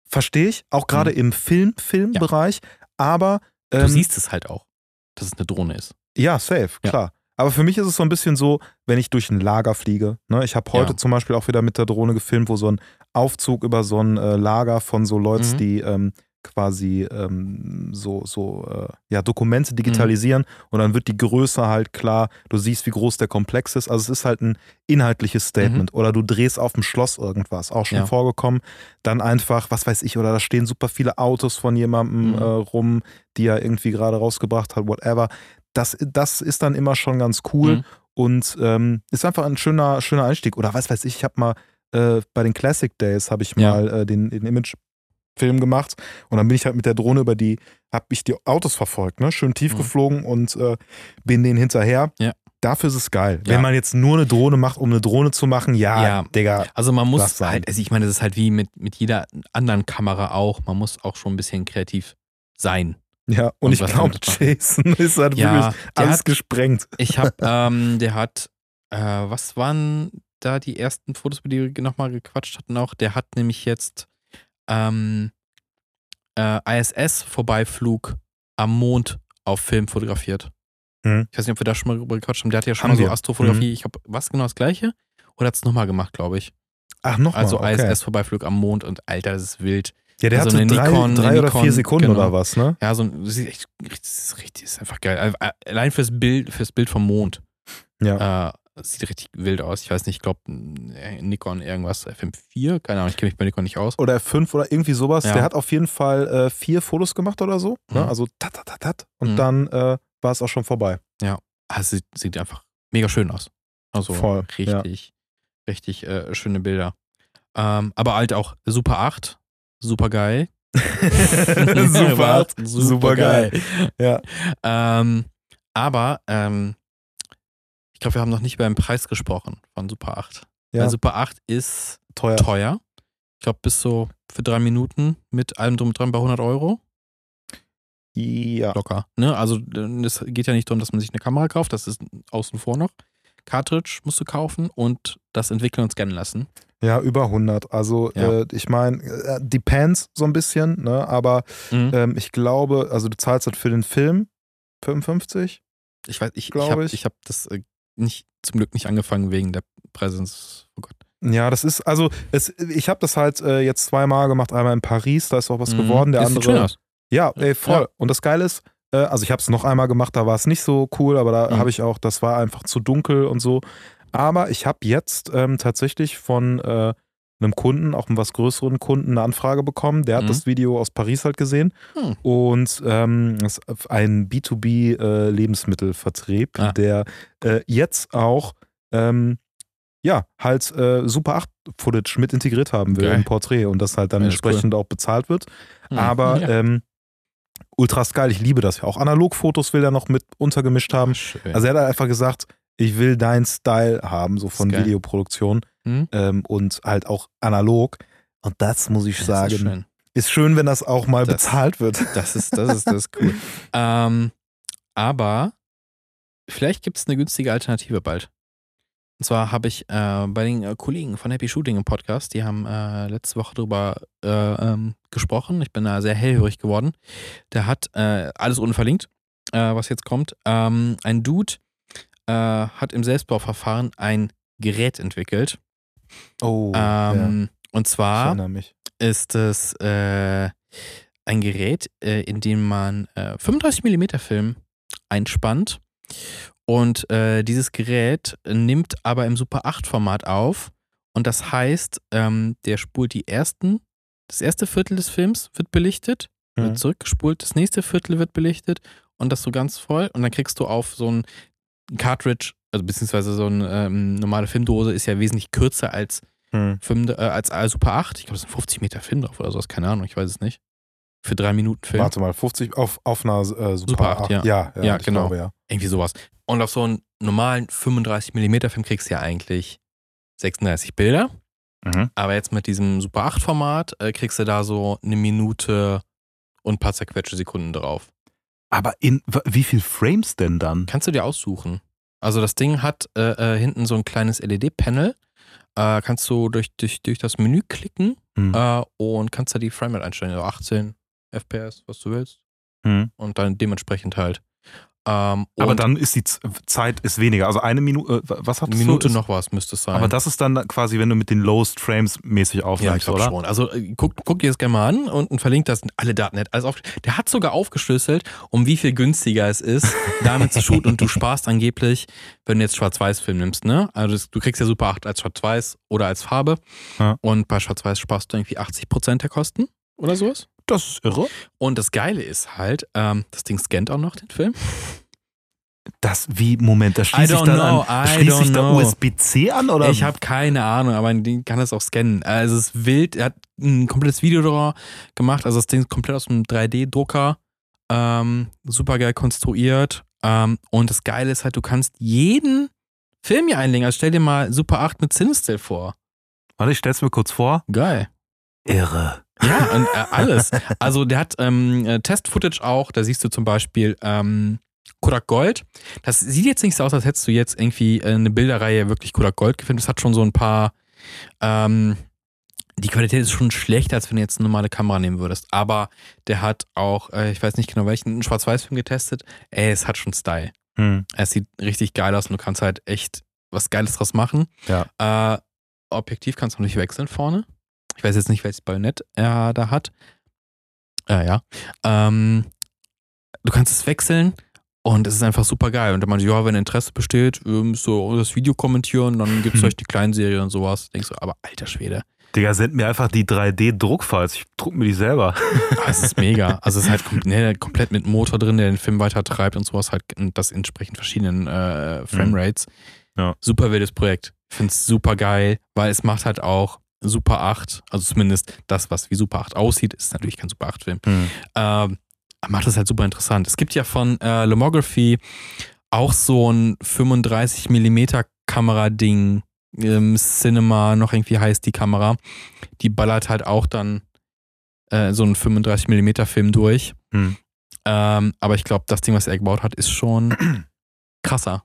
Verstehe ich, auch gerade im Film, Filmbereich, aber
Du
ähm,
siehst es halt auch, dass es eine Drohne ist.
Ja, safe,
Ja.
klar. Aber für mich ist es so ein bisschen so, wenn ich durch ein Lager fliege. Ne? Ich habe heute
Ja.
zum Beispiel auch wieder mit der Drohne gefilmt, wo so ein Aufzug über so ein äh, Lager von so Leuten,
Mhm.
die ähm, quasi ähm, so, so äh, ja, Dokumente
Mhm.
digitalisieren und dann wird die Größe halt klar. Du siehst, wie groß der Komplex ist. Also es ist halt ein inhaltliches Statement. Oder du drehst auf dem Schloss irgendwas, auch schon
Mhm. Ja.
vorgekommen. Dann einfach, was weiß ich, oder da stehen super viele Autos von jemandem
Mhm.
äh, rum, die er irgendwie gerade rausgebracht hat, whatever. Das, das ist dann immer schon ganz cool
Mhm.
und ähm, ist einfach ein schöner, schöner Einstieg. Oder was weiß ich, ich habe mal äh, bei den Classic Days habe ich
Ja.
mal äh, den, den Imagefilm gemacht und dann bin ich halt mit der Drohne über die, habe ich die Autos verfolgt, ne? schön tief
Mhm.
geflogen und äh, bin denen hinterher.
Ja.
Dafür ist es geil.
Ja.
Wenn man jetzt nur eine Drohne macht, um eine Drohne zu machen, ja,
Ja.
Digga.
Also man muss halt, also ich meine, das ist halt wie mit, mit jeder anderen Kamera auch. Man muss auch schon ein bisschen kreativ sein.
Ja, und,
Und
ich glaube. Jason <laughs> ist halt
Ja,
wirklich alles
hat-
gesprengt.
Ich habe, <laughs> ähm, der hat, äh, was waren da die ersten Fotos, über die wir nochmal gequatscht hatten auch? Der hat nämlich jetzt ähm, äh, ISS-Vorbeiflug am Mond auf Film fotografiert.
Mhm.
Ich weiß nicht, ob wir da schon mal drüber gequatscht haben. Der hat ja schon
Haben
mal so
wir. Mhm.
Astrofotografie. Ich glaube, was genau das gleiche? Oder hat es nochmal gemacht, glaube ich.
Ach, nochmal.
Also
okay.
ISS-Vorbeiflug am Mond und Alter, das ist wild.
Ja, der
also
hatte
eine
drei,
Nikon-
drei oder
Nikon,
vier Sekunden
genau.
oder was, ne?
Ja, so ein, das ist echt, das ist richtig, das ist einfach geil. Allein fürs Bild, fürs Bild vom Mond.
Ja.
Äh, das sieht richtig wild aus. Ich weiß nicht, ich glaube Nikon irgendwas, FM4, keine Ahnung, ich kenne mich bei Nikon nicht aus.
Oder fünf oder irgendwie sowas.
Ja.
Der hat auf jeden Fall äh, vier Fotos gemacht oder so. Ne?
Mhm.
Also tat, tat, tat, tat. Und
Mhm.
dann äh, war es auch schon vorbei.
Ah, es sieht, sieht einfach mega schön aus. Also
Voll, ja.
richtig, richtig äh, schöne Bilder. Ähm, aber halt auch Super 8, super geil. <laughs> <laughs>
super, super geil. Ja.
Ähm, aber ähm, ich glaube, wir haben noch nicht über den Preis gesprochen von Super 8.
Ja.
Weil Super 8 ist
Teuer.
teuer. Ich glaube, bis so für drei Minuten mit allem drum und dran bei 100 Euro.
Ja.
Locker. Ne? Also äh, es geht ja nicht darum, dass man sich eine Kamera kauft, das ist außen vor noch. Cartridge musst du kaufen und das entwickeln und scannen lassen.
ja, über 100. Also
Ja.
äh, ich meine, äh, depends so ein bisschen, ne? aber
Mhm.
ähm, ich glaube, also du zahlst halt für den Film 55.
Ich weiß, ich, ich
glaub
habe
ich.
ich hab das äh, nicht, zum Glück nicht angefangen wegen der Präsenz. Oh Gott.
Ja, das ist, also es, ich habe das halt äh, jetzt zweimal gemacht, einmal in Paris, da ist auch was
Mhm.
geworden. Der
Das sieht schön
andere.
aus.
Ja, ey, voll.
Ja.
Und das Geile ist, äh, also ich habe es noch einmal gemacht, da war es nicht so cool, aber da
Mhm.
habe ich auch, das war einfach zu dunkel und so. Aber ich habe jetzt ähm, tatsächlich von äh, einem Kunden, auch einem was größeren Kunden, eine Anfrage bekommen. Der hat
Mhm.
das Video aus Paris halt gesehen
Hm.
und ähm, ein B2B-Lebensmittelvertrieb,
Ah.
der äh, jetzt auch ähm, ja, halt äh, Super 8 Footage mit integriert haben will
Geil.
im Porträt und das halt dann
das ist cool.
entsprechend auch bezahlt wird.
Hm.
Aber
ja.
ähm, ultra geil, ich liebe das ja. Auch Analogfotos will er noch mit untergemischt haben.
Schön.
Also er hat einfach gesagt, ich will deinen Style haben, so von. Videoproduktion
Hm?
ähm, und halt auch analog. Und das muss ich
Das
sagen,
ist schön.
ist schön, wenn das auch mal
Das-
bezahlt wird. <laughs>
Das ist, das ist, das cool. <laughs> ähm, aber vielleicht gibt es eine günstige Alternative bald. Und zwar habe ich äh, bei den äh, Kollegen von Happy Shooting im Podcast, die haben äh, letzte Woche darüber äh, ähm, gesprochen. Ich bin da sehr hellhörig geworden. Der hat äh, alles unverlinkt, äh, was jetzt kommt. Ähm, ein Dude hat im Selbstbauverfahren ein Gerät entwickelt.
Oh, ja.
Ähm, Und
ich
zwar ist es äh, ein Gerät, äh, in dem man äh, 35mm Film einspannt. Und äh, dieses Gerät nimmt aber im Super 8 Format auf. Und das heißt, ähm, der spult die ersten, das erste Viertel des Films wird belichtet,
Mhm.
wird zurückgespult, das nächste Viertel wird belichtet und das so ganz voll. Und dann kriegst du auf so ein Cartridge, also beziehungsweise so eine ähm, normale Filmdose ist ja wesentlich kürzer als
Hm.
Film, äh, als Super 8. Ich glaube, es sind 50 Meter Film drauf oder sowas, keine Ahnung, ich weiß es nicht. Für drei Minuten Film.
Warte mal, 50 auf, auf einer äh, Super,
Super
8.
8, ja.
Ja, ja,
Ja, genau.
Glaube, ja.
Irgendwie sowas. Und auf so einen normalen 35 mm Film kriegst du ja eigentlich 36 Bilder.
Mhm.
Aber jetzt mit diesem Super 8 Format äh, kriegst du da so eine Minute und ein paar zerquetschte Sekunden drauf.
Aber in wie viel Frames denn dann?
Kannst du dir aussuchen. Also das Ding hat äh, äh, hinten so ein kleines LED-Panel. Äh, kannst du durch, durch, durch das Menü klicken
Hm.
äh, und kannst da die Framerate einstellen. Also 18 FPS, was du willst.
Hm.
Und dann dementsprechend halt. Ähm,
Aber dann ist die Zeit ist weniger. Also eine Minute, äh, was hat
eine Minute noch was müsste es sein.
Aber das ist dann quasi, wenn du mit den Lowest Frames mäßig
Ja, ich
aufnimmst, oder?
schon. Also äh, guck, guck dir das gerne mal an und, und verlinkt das alle Daten. Der hat Alles auf, der hat sogar aufgeschlüsselt, um wie viel günstiger es ist, <laughs> damit zu shooten und du sparst angeblich, wenn du jetzt Schwarz-Weiß-Film nimmst, ne? Also das, du kriegst ja Super 8 als Schwarz-Weiß oder als Farbe
Ja.
und bei Schwarz-Weiß sparst du irgendwie 80% der Kosten oder sowas.
Das ist irre.
Und das Geile ist halt, ähm, das Ding scannt auch noch den Film.
Das wie, Moment, da schließt sich dann
know,
an, schließt sich da. USB-C an oder?
Ich habe keine Ahnung, aber den kann das auch scannen. Also es ist wild. Er hat ein komplettes Video drauf gemacht. Also das Ding ist komplett aus einem 3D-Drucker. Ähm, super geil konstruiert. Ähm, und das Geile ist halt, du kannst jeden Film hier einlegen. Also stell dir mal Super 8 mit Cinestill vor.
Warte, ich stell's mir kurz vor.
Geil.
Irre.
Ja, und, äh, alles. Also der hat ähm, äh, Test-Footage auch. Da siehst du zum Beispiel ähm, Kodak Gold. Das sieht jetzt nicht so aus, als hättest du jetzt irgendwie äh, eine Bilderreihe wirklich Kodak Gold gefilmt. Das hat schon so ein paar. Ähm, die Qualität ist schon schlechter, als wenn du jetzt eine normale Kamera nehmen würdest. Aber der hat auch, äh, ich weiß nicht genau welchen, einen Schwarz-Weiß-Film getestet. Ey, es hat schon Style.
Hm.
Es sieht richtig geil aus und du kannst halt echt was Geiles draus machen.
Ja.
Äh, Objektiv kannst du noch nicht wechseln vorne. Ich weiß jetzt nicht, welches Bajonett er da hat. Äh, ja. Ähm, du kannst es wechseln und es ist einfach super geil. Und dann meinte, ja, wenn Interesse besteht, müsst ihr das Video kommentieren, dann gibt es
Hm.
euch die Kleinserie und sowas. Denkst du, aber alter Schwede.
Digga, send mir einfach die 3D-Druckfiles. Ich druck mir die selber.
Ah, es ist mega. Also es ist halt kom ne, komplett mit Motor drin, der den Film weiter treibt und sowas halt und das entsprechend verschiedenen äh, Framerates.
Ja.
Super wildes Projekt. Es super geil, weil es macht halt auch Super 8, also zumindest das, was wie Super 8 aussieht, ist natürlich kein Super 8 Film.
Hm.
Ähm, macht es halt super interessant. Es gibt ja von äh, Lomography auch so ein 35 mm Kamera-Ding, ähm, Cinema, noch irgendwie heißt die Kamera. Die ballert halt auch dann äh, so einen 35 mm Film durch.
Hm.
Ähm, aber ich glaube, das Ding, was er gebaut hat, ist schon <clears throat> krasser.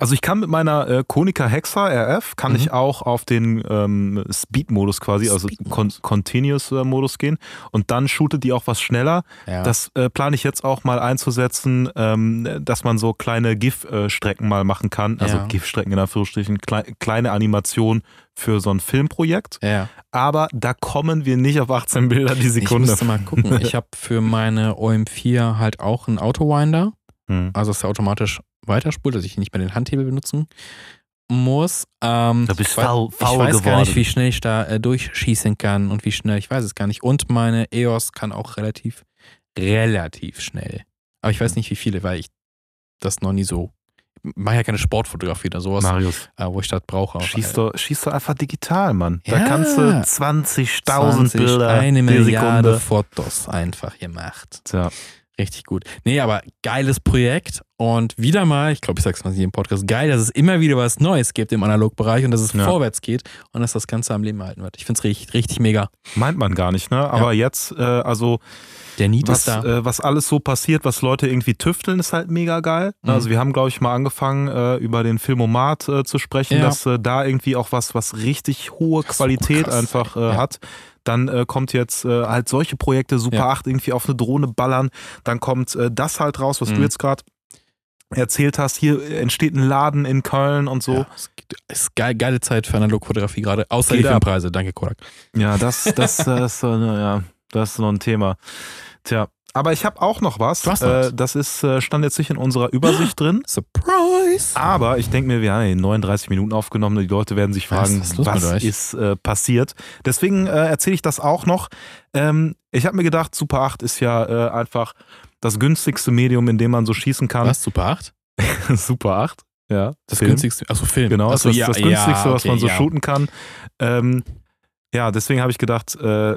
Also ich kann mit meiner äh, Konica Hexa RF, kann
Mhm.
ich auch auf den ähm, Speed-Modus quasi, also
Speed-Modus.
Con Continuous-Modus gehen und dann shootet die auch was schneller.
Ja.
Das äh, plane ich jetzt auch mal einzusetzen, ähm, dass man so kleine GIF-Strecken mal machen kann. Also
Ja.
GIF-Strecken in Anführungsstrichen, klei kleine Animation für so ein Filmprojekt.
ja.
Aber da kommen wir nicht auf 18 Bilder die
Ich
Sekunde.
müsste mal gucken. <laughs> Ich habe für meine OM4 halt auch einen Autowinder.
Hm.
also dass er automatisch weiterspult, dass ich nicht mehr den Handhebel benutzen muss. Ähm,
Da bist
ich
faul-
ich
faul
weiß gar nicht,
geworden.
wie schnell ich da äh, durchschießen kann und wie schnell, ich weiß es gar nicht. Und meine EOS kann auch relativ, relativ schnell. Aber ich weiß nicht, wie viele, weil ich das noch nie so. Ich mache ja keine Sportfotografie oder sowas,
Marius,
äh, wo ich das brauche.
schieß doch, schieß doch einfach digital, Mann. Da
Ja.
kannst du 20.000
20,
Bilder
eine Milliarde
Sekunde.
Fotos einfach gemacht.
Tja.
Richtig gut. Nee, aber geiles Projekt und wieder mal, ich glaube, ich sag's mal hier im Podcast, geil, dass es immer wieder was Neues gibt im Analogbereich und dass es
Ja.
vorwärts geht und dass das Ganze am Leben erhalten wird. Ich find's richtig, richtig mega.
Meint man gar nicht, ne? Aber jetzt, äh, also
Der Need
was,
ist da.
äh, was alles so passiert, was Leute irgendwie tüfteln, ist halt mega geil.
Mhm.
Also wir haben, glaube ich, mal angefangen, äh, über den Filmomat äh, zu sprechen,
Ja.
dass äh, da irgendwie auch was, was richtig hohe Qualität
krass,
einfach äh,
ja.
hat. Dann äh, kommt jetzt äh, halt solche Projekte, Super
Ja.
8 irgendwie auf eine Drohne ballern. Dann kommt äh, das halt raus, was du
Mhm.
jetzt gerade erzählt hast. Hier entsteht ein Laden in Köln und so.
Ja, es ist geil, geile Zeit für Analogfotografie gerade, außer
Geht
die. Filmpreise. Danke, Kodak.
Ja, das, das, das, ist, so eine- ja, das ist noch ein Thema. Tja, aber ich habe auch noch was.
Du hast was.
Äh, das ist, äh, stand jetzt nicht in unserer Übersicht <gasps> drin.
Surprise!
Aber ich denke mir, wir haben ja 39 Minuten aufgenommen. Die Leute werden sich fragen,
Was
was,
euch?
ist äh, passiert. Deswegen äh, erzähle ich das auch noch. Ähm, ich habe mir gedacht, Super 8 ist ja äh, einfach das günstigste Medium, in dem man so schießen kann.
Was? Super 8? <laughs>
Super 8. Ja,
Das
Film.
günstigste, achso, Film.
Genau,
achso,
das ist
ja,
das günstigste,
ja,
was
okay,
man so
ja.
shooten kann. Ähm, ja, deswegen habe ich gedacht, äh,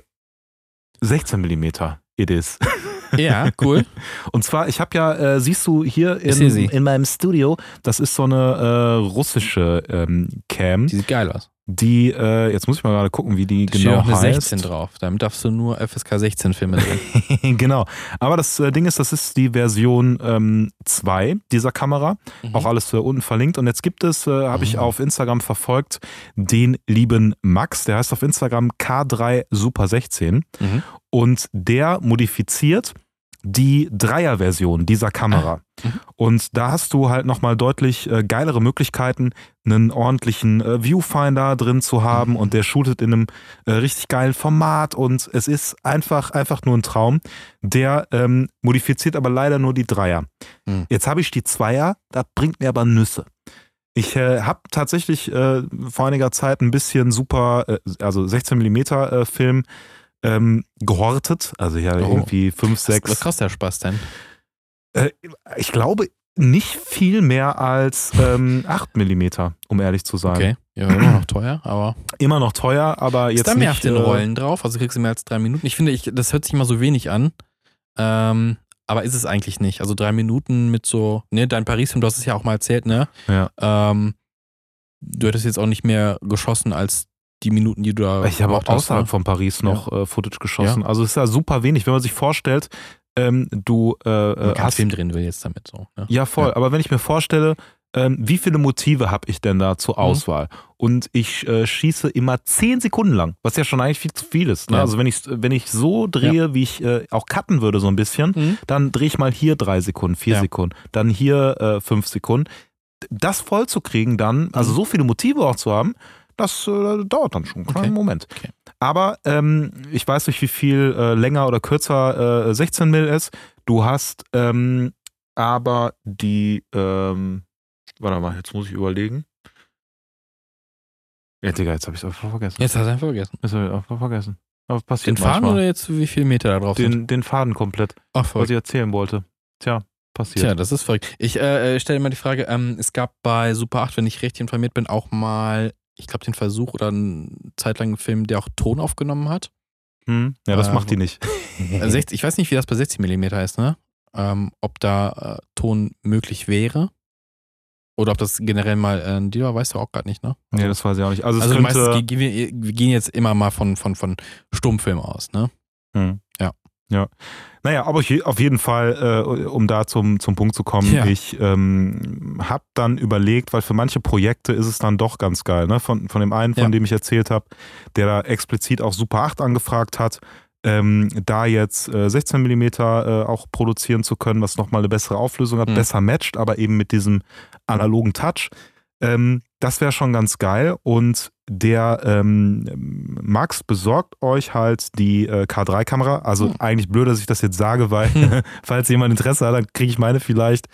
16 Millimeter it is. <laughs>
Ja, cool. <laughs>
Und zwar, ich habe ja, äh, siehst du hier
Ich
in, in meinem Studio, das ist so eine äh, russische ähm, Cam.
Die sieht geil aus.
die, äh, jetzt muss ich mal gerade gucken, wie die
Da steht
genau
auch eine
heißt.
16 drauf. Damit darfst du nur FSK 16 Filme sehen. <laughs>
genau. Aber das äh, Ding ist, das ist die Version 2 dieser Kamera.
Mhm.
Auch alles äh, unten verlinkt. Und jetzt gibt es, äh, habe ich
Mhm.
auf Instagram verfolgt, den lieben Max. Der heißt auf Instagram K3 Super 16.
Mhm.
Und der modifiziert die Dreier-Version dieser Kamera.
Ah, mhm.
Und da hast du halt nochmal deutlich äh, geilere Möglichkeiten, einen ordentlichen äh, Viewfinder drin zu haben
Mhm.
und der shootet in einem äh, richtig geilen Format und es ist einfach, einfach nur ein Traum. Der ähm, modifiziert aber leider nur die Dreier.
Mhm.
Jetzt habe ich die Zweier, da bringt mir aber Nüsse. Ich äh, habe tatsächlich äh, vor einiger Zeit ein bisschen super, äh, also 16 mm äh, Film ähm, gehortet. Also ja,
Oh.
irgendwie 5,
Was,
6.
was kostet der Spaß denn?
Äh, ich glaube nicht viel mehr als ähm, 8 mm, um ehrlich zu sein.
Okay. Ja, immer noch teuer, aber.
Immer noch teuer, aber
Ist
jetzt
da mehr
nicht.
auf den
äh,
Rollen drauf? Also kriegst du mehr als drei Minuten? Ich finde, ich, das hört sich immer so wenig an. Ähm, aber ist es eigentlich nicht. Also drei Minuten mit so, ne, dein Paris-Film, du hast es ja auch mal erzählt, ne?
Ja.
Ähm, du hättest jetzt auch nicht mehr geschossen als die Minuten, die du da
Ich habe auch
gebraucht hast,
außerhalb
ne?
von Paris noch äh, Footage geschossen. Also es ist ja super wenig, wenn man sich vorstellt, ähm, du äh,
man
äh,
keinen
hast.
Film drehen will jetzt damit so. Ne?
Ja, voll.
Ja.
Aber wenn ich mir vorstelle, ähm, wie viele Motive habe ich denn da zur
Mhm.
Auswahl? Und ich äh, schieße immer 10 Sekunden lang, was ja schon eigentlich viel zu viel ist. Ne?
Ja.
Also wenn ich, wenn ich so drehe, wie ich äh, auch cutten würde so ein bisschen,
Mhm.
dann drehe ich mal hier drei Sekunden, vier
Ja.
Sekunden, dann hier äh, fünf Sekunden. Das voll zu kriegen dann, also
Mhm.
so viele Motive auch zu haben, das äh, dauert dann schon einen kleinen
Okay.
Moment.
Okay.
Aber ähm, ich weiß nicht, wie viel äh, länger oder kürzer äh, 16 Mill ist. Du hast ähm, aber die, ähm, warte mal, jetzt muss ich überlegen. Ja, Digga, jetzt habe ich es einfach vergessen.
Jetzt hast du einfach vergessen.
Jetzt habe ich einfach vergessen. Aber passiert
Den Faden
manchmal.
oder jetzt wie viele Meter da drauf sind?
den, den Faden komplett,
Ach,
was ich erzählen wollte. Tja, passiert.
Tja, das ist verrückt. Ich äh, äh, stelle mal die Frage, ähm, es gab bei Super 8, wenn ich richtig informiert bin, auch mal, ich glaube, den Versuch oder einen zeitlangen Film, der auch Ton aufgenommen hat.
Hm? Ja, das
Äh,
macht die nicht. <laughs>
Äh, 60, ich weiß nicht, wie das bei 60 mm ist, ne? Ähm, ob da äh, Ton möglich wäre. Oder ob das generell mal äh, ein Deal war, weißt du auch gerade nicht, ne?
Nee, das weiß ich auch nicht. Also,
also
könnte,
meistens, wir, wir gehen jetzt immer mal von, von, von Stummfilm aus, ne?
Hm.
Ja.
Ja. Naja, aber je- auf jeden Fall, äh, um da zum, zum Punkt zu kommen,
Ja.
ich ähm, habe dann überlegt, weil für manche Projekte ist es dann doch ganz geil. Ne? Von, von dem einen, von
Ja.
dem ich erzählt habe, der da explizit auch Super 8 angefragt hat, ähm, da jetzt äh, 16 mm äh, auch produzieren zu können, was nochmal eine bessere Auflösung hat,
Mhm.
besser matcht, aber eben mit diesem analogen Touch. Ähm, das wäre schon ganz geil. Und der ähm, Max besorgt euch halt die äh, K3-Kamera. Also
Hm.
eigentlich blöd, dass ich das jetzt sage, weil
Hm. <laughs> <laughs>
falls jemand Interesse hat, dann kriege ich meine vielleicht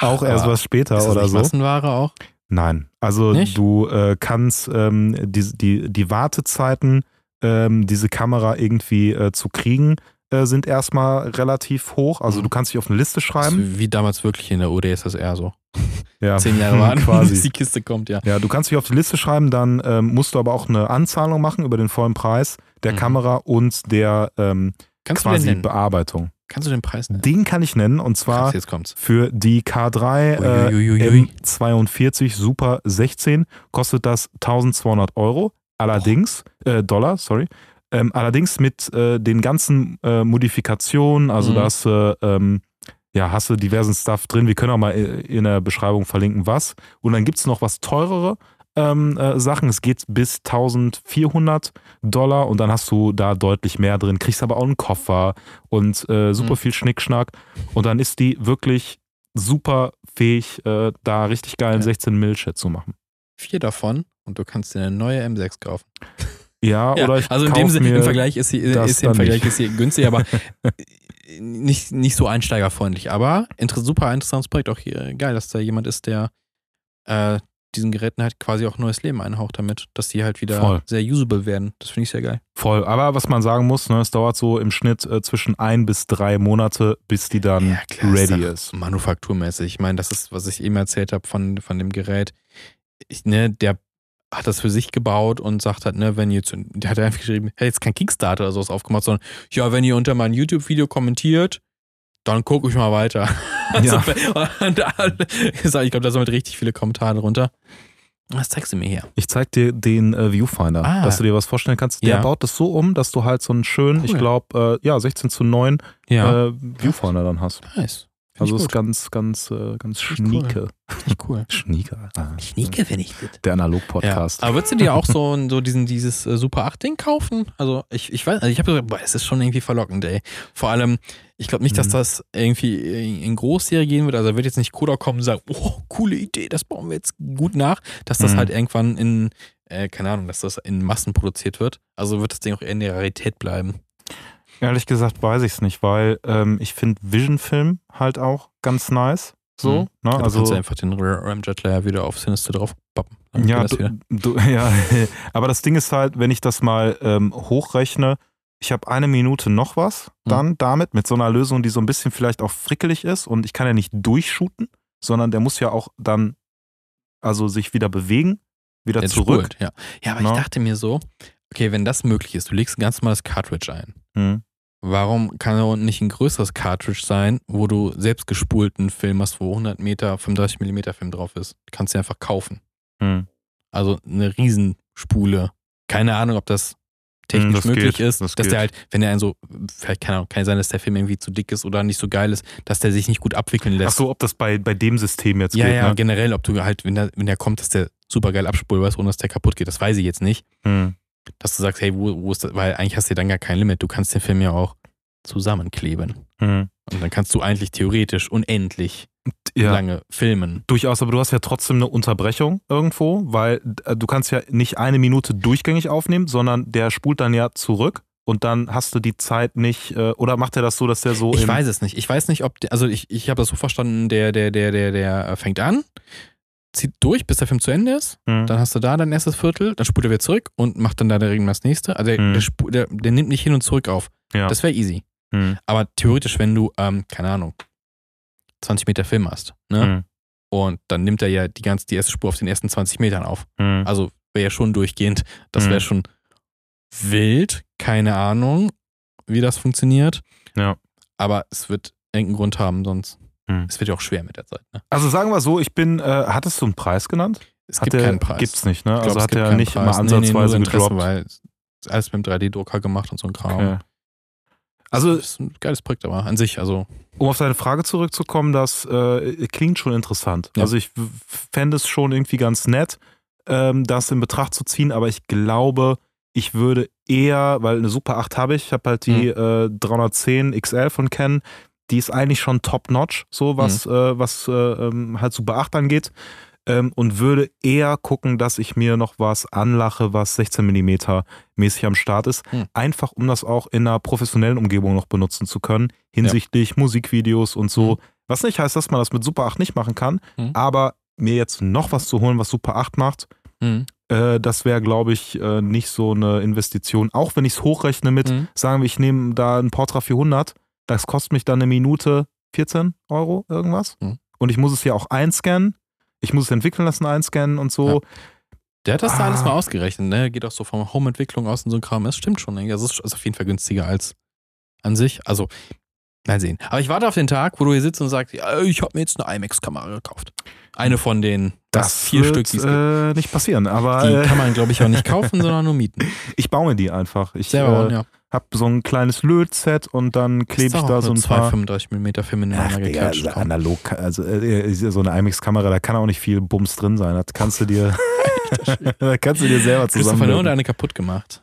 auch erst was später
ist das
oder
nicht
so.
Massenware auch?
Nein, also
Nicht?
du äh, kannst ähm, die, die, die Wartezeiten, ähm, diese Kamera irgendwie äh, zu kriegen, äh, sind erstmal relativ hoch. Also
Mhm.
du kannst dich auf eine Liste schreiben.
Also wie damals wirklich in der UdSSR so. <laughs>
Ja,
Zehn Jahre <laughs> warten, <laughs> bis
quasi.
die Kiste kommt, ja.
Ja, du kannst dich auf die Liste schreiben, dann ähm, musst du aber auch eine Anzahlung machen über den vollen Preis der
Mhm.
Kamera und der ähm,
Kannst
quasi? Bearbeitung.
Kannst du den Preis nennen?
Den kann ich nennen und zwar
Krass,
für die K3 äh,
Uiuiuiui.
M42 Super 16 kostet das 1200 Euro. Allerdings, äh, Dollar, sorry. Ähm, allerdings mit äh, den ganzen äh, Modifikationen, also
Mhm.
das äh, ähm, ja, hast du diversen Stuff drin. Wir können auch mal äh, in der Beschreibung verlinken, was. Und dann gibt es noch was teurere ähm, äh, Sachen. Es geht bis 1400 Dollar und dann hast du da deutlich mehr drin. Kriegst aber auch einen Koffer und äh, super
Mhm.
viel Schnickschnack. Und dann ist die wirklich super fähig, äh, da richtig geilen
Ja.
16 Mill Chat zu machen.
Vier davon und du kannst dir eine neue M6 kaufen.
Ja,
Ja,
oder ich
also in dem Sinne, im Vergleich ist sie, ist im Vergleich
nicht.
ist sie günstig, aber <laughs> nicht, nicht so einsteigerfreundlich. Aber inter super interessantes Projekt. Auch hier geil, dass da jemand ist, der äh, diesen Geräten halt quasi auch neues Leben einhaucht damit, dass die halt wieder
Voll.
sehr usable werden. Das finde ich sehr geil.
Voll. Aber was man sagen muss, ne, es dauert so im Schnitt äh, zwischen ein bis drei Monate, bis die dann
Ja, klar,
ready
doch
ist.
Manufakturmäßig. Ich meine, das ist, was ich eben erzählt habe von, von dem Gerät. Ich, ne, der hat das für sich gebaut und sagt halt, ne, wenn ihr zu, der hat einfach geschrieben, hey, jetzt kein Kickstarter oder sowas aufgemacht, sondern ja, wenn ihr unter mein YouTube-Video kommentiert, dann gucke ich mal weiter. <laughs>
Ja.
Also, und alle- ich glaube, da sind mit richtig viele Kommentare drunter. Was zeigst du mir hier?
Ich zeig dir den äh, Viewfinder,
Ah.
dass du dir was vorstellen kannst. Der
Ja.
baut das so um, dass du halt so einen schönen, ich
Cool.
glaube, äh, ja, 16 zu 9
Ja.
äh, Viewfinder dann hast.
nice.
Also
ich
ist ganz, ganz, äh, ganz
Finde ich cool.
schnieke.
Finde ich cool.
Schnieke. Ah, <laughs>
Schnieke finde ich gut.
Der
Ja.
Analog-Podcast.
Aber würdest du dir auch so, so diesen, dieses äh, Super 8-Ding kaufen? Also ich, ich weiß, also ich habe gesagt, boah, es ist schon irgendwie verlockend, ey. Vor allem, ich glaube nicht, dass
Mhm.
das irgendwie in in Großserie gehen wird. Also da wird jetzt nicht Koda kommen und sagen, oh, coole Idee, das bauen wir jetzt gut nach. Dass das
Mhm.
halt irgendwann in, äh, keine Ahnung, dass das in Massen produziert wird. Also wird das Ding auch eher in der Rarität bleiben.
Ehrlich gesagt weiß ich es nicht, weil ähm, ich finde Vision-Film halt auch ganz nice. So,
Mhm.
ne?
Ja, du
also
kannst einfach den Ramjet-Layer wieder auf Sinister drauf pappen. Dann
Ja, du, <laughs> ja, aber das Ding ist halt, wenn ich das mal ähm, hochrechne, ich habe eine Minute noch was
Mhm.
dann damit, mit so einer Lösung, die so ein bisschen vielleicht auch frickelig ist und ich kann ja nicht durchshooten, sondern der muss ja auch dann also sich wieder bewegen, wieder
Jetzt
zurück.
spult, ja. ja, aber
Na?
ich dachte mir so, okay, wenn das möglich ist, du legst ein ganz normales Cartridge ein.
Hm.
Warum kann da unten nicht ein größeres Cartridge sein, wo du selbst gespulten Film hast, wo 100 Meter, 35 Millimeter Film drauf ist? Kannst du einfach kaufen.
Hm.
Also eine Riesenspule. Keine Ahnung, ob das technisch
Hm, das
möglich
geht,
ist,
das
dass
geht.
der halt, wenn der ein so, vielleicht Ahnung, kann sein, dass der Film irgendwie zu dick ist oder nicht so geil ist, dass der sich nicht gut abwickeln lässt.
Ach so, ob das bei, bei dem System jetzt
ja,
geht,
ja,
ne?
generell, ob du halt, wenn der, wenn der kommt, dass der super geil abspulbar ist, ohne dass der kaputt geht, das weiß ich jetzt nicht.
Hm.
Dass du sagst, hey, wo, wo ist das? Weil eigentlich hast du dann gar kein Limit. Du kannst den Film ja auch zusammenkleben.
Hm.
Und dann kannst du eigentlich theoretisch unendlich
Ja.
lange filmen.
Durchaus, aber du hast ja trotzdem eine Unterbrechung irgendwo, weil äh, du kannst ja nicht eine Minute durchgängig aufnehmen, sondern der spult dann ja zurück und dann hast du die Zeit nicht, äh, oder macht er das so, dass der so
Ich weiß es nicht. Ich weiß nicht, ob, der- also ich, ich habe das so verstanden, der, der, der, der, der fängt an, zieht durch, bis der Film zu Ende ist.
Hm.
Dann hast du da dein erstes Viertel, dann spult er wieder zurück und macht dann da der Regen das nächste. Also der,
Mhm.
der, der, der nimmt nicht hin und zurück auf.
ja.
Das wäre easy.
Hm.
Aber theoretisch, wenn du, ähm, keine Ahnung, 20 Meter Film hast, ne?
Hm.
Und dann nimmt er ja die ganze, die erste Spur auf den ersten 20 Metern auf.
Hm.
Also wäre ja schon durchgehend. Das wäre
Mhm.
schon wild. Keine Ahnung, wie das funktioniert.
Ja.
Aber es wird irgendeinen Grund haben, sonst.
Mhm.
Es wird ja auch schwer mit der Zeit. Ne?
Also sagen wir so, ich bin, äh, hattest du einen Preis genannt?
Es
Hat
gibt
der,
keinen Preis.
Gibt's nicht, ne?
Ich glaub,
also hat er nicht
Preis.
mal
Nee, nee,
ansatzweise
Interesse,
gedroppt.
Weil alles mit dem 3D-Drucker gemacht und so ein Kram.
Okay. Also,
das ist ein geiles Projekt, aber an sich, also
um auf deine Frage zurückzukommen, das äh, klingt schon interessant.
Ja.
Also ich fände es schon irgendwie ganz nett, ähm, das in Betracht zu ziehen, aber ich glaube, ich würde eher, weil eine Super 8 habe ich, ich habe halt die
Mhm.
äh, 310 XL von Canon, die ist eigentlich schon top-notch, so was,
Mhm.
äh, was äh, ähm, halt Super 8 angeht. Ähm, und würde eher gucken, dass ich mir noch was anlache, was 16 mm mäßig am Start ist.
Mhm.
Einfach, um das auch in einer professionellen Umgebung noch benutzen zu können, hinsichtlich Musikvideos und so.
Mhm.
Was nicht heißt, dass man das mit Super 8 nicht machen kann,
Mhm.
aber mir jetzt noch was zu holen, was Super 8 macht,
mhm.
äh, das wäre, glaube ich, äh, nicht so eine Investition. Auch wenn ich es hochrechne mit,
Mhm.
sagen wir, ich nehme da ein Portra 400, das kostet mich dann eine Minute 14 Euro irgendwas.
Mhm.
Und ich muss es ja auch einscannen. Ich muss es entwickeln lassen, einscannen und so.
Der hat das da
Ah.
alles mal ausgerechnet, ne? Geht auch so von Home-Entwicklung aus und so ein Kram. Das stimmt schon. Ne? Das ist, ist auf jeden Fall günstiger als an sich. Also, mal sehen. Aber ich warte auf den Tag, wo du hier sitzt und sagst, ja, ich habe mir jetzt eine IMAX-Kamera gekauft. Eine von den das vier
wird,
Stück, die es gibt.
äh, nicht passieren, aber
Die
äh,
kann man, glaube ich, auch nicht <laughs> kaufen, sondern nur mieten.
ich baue mir die einfach. Ich
Selber bauen,
äh,
ja.
Habe so ein kleines Lötset und dann klebe ich da so ein paar.
35 mm Film
Ach,
ineinander geklatscht.
also analog, also äh, so eine IMAX-Kamera, da kann auch nicht viel Bums drin sein. Das kannst du dir, <laughs> <laughs> da kannst du dir selber
Christopher
zusammen.
Nolan hat eine kaputt gemacht.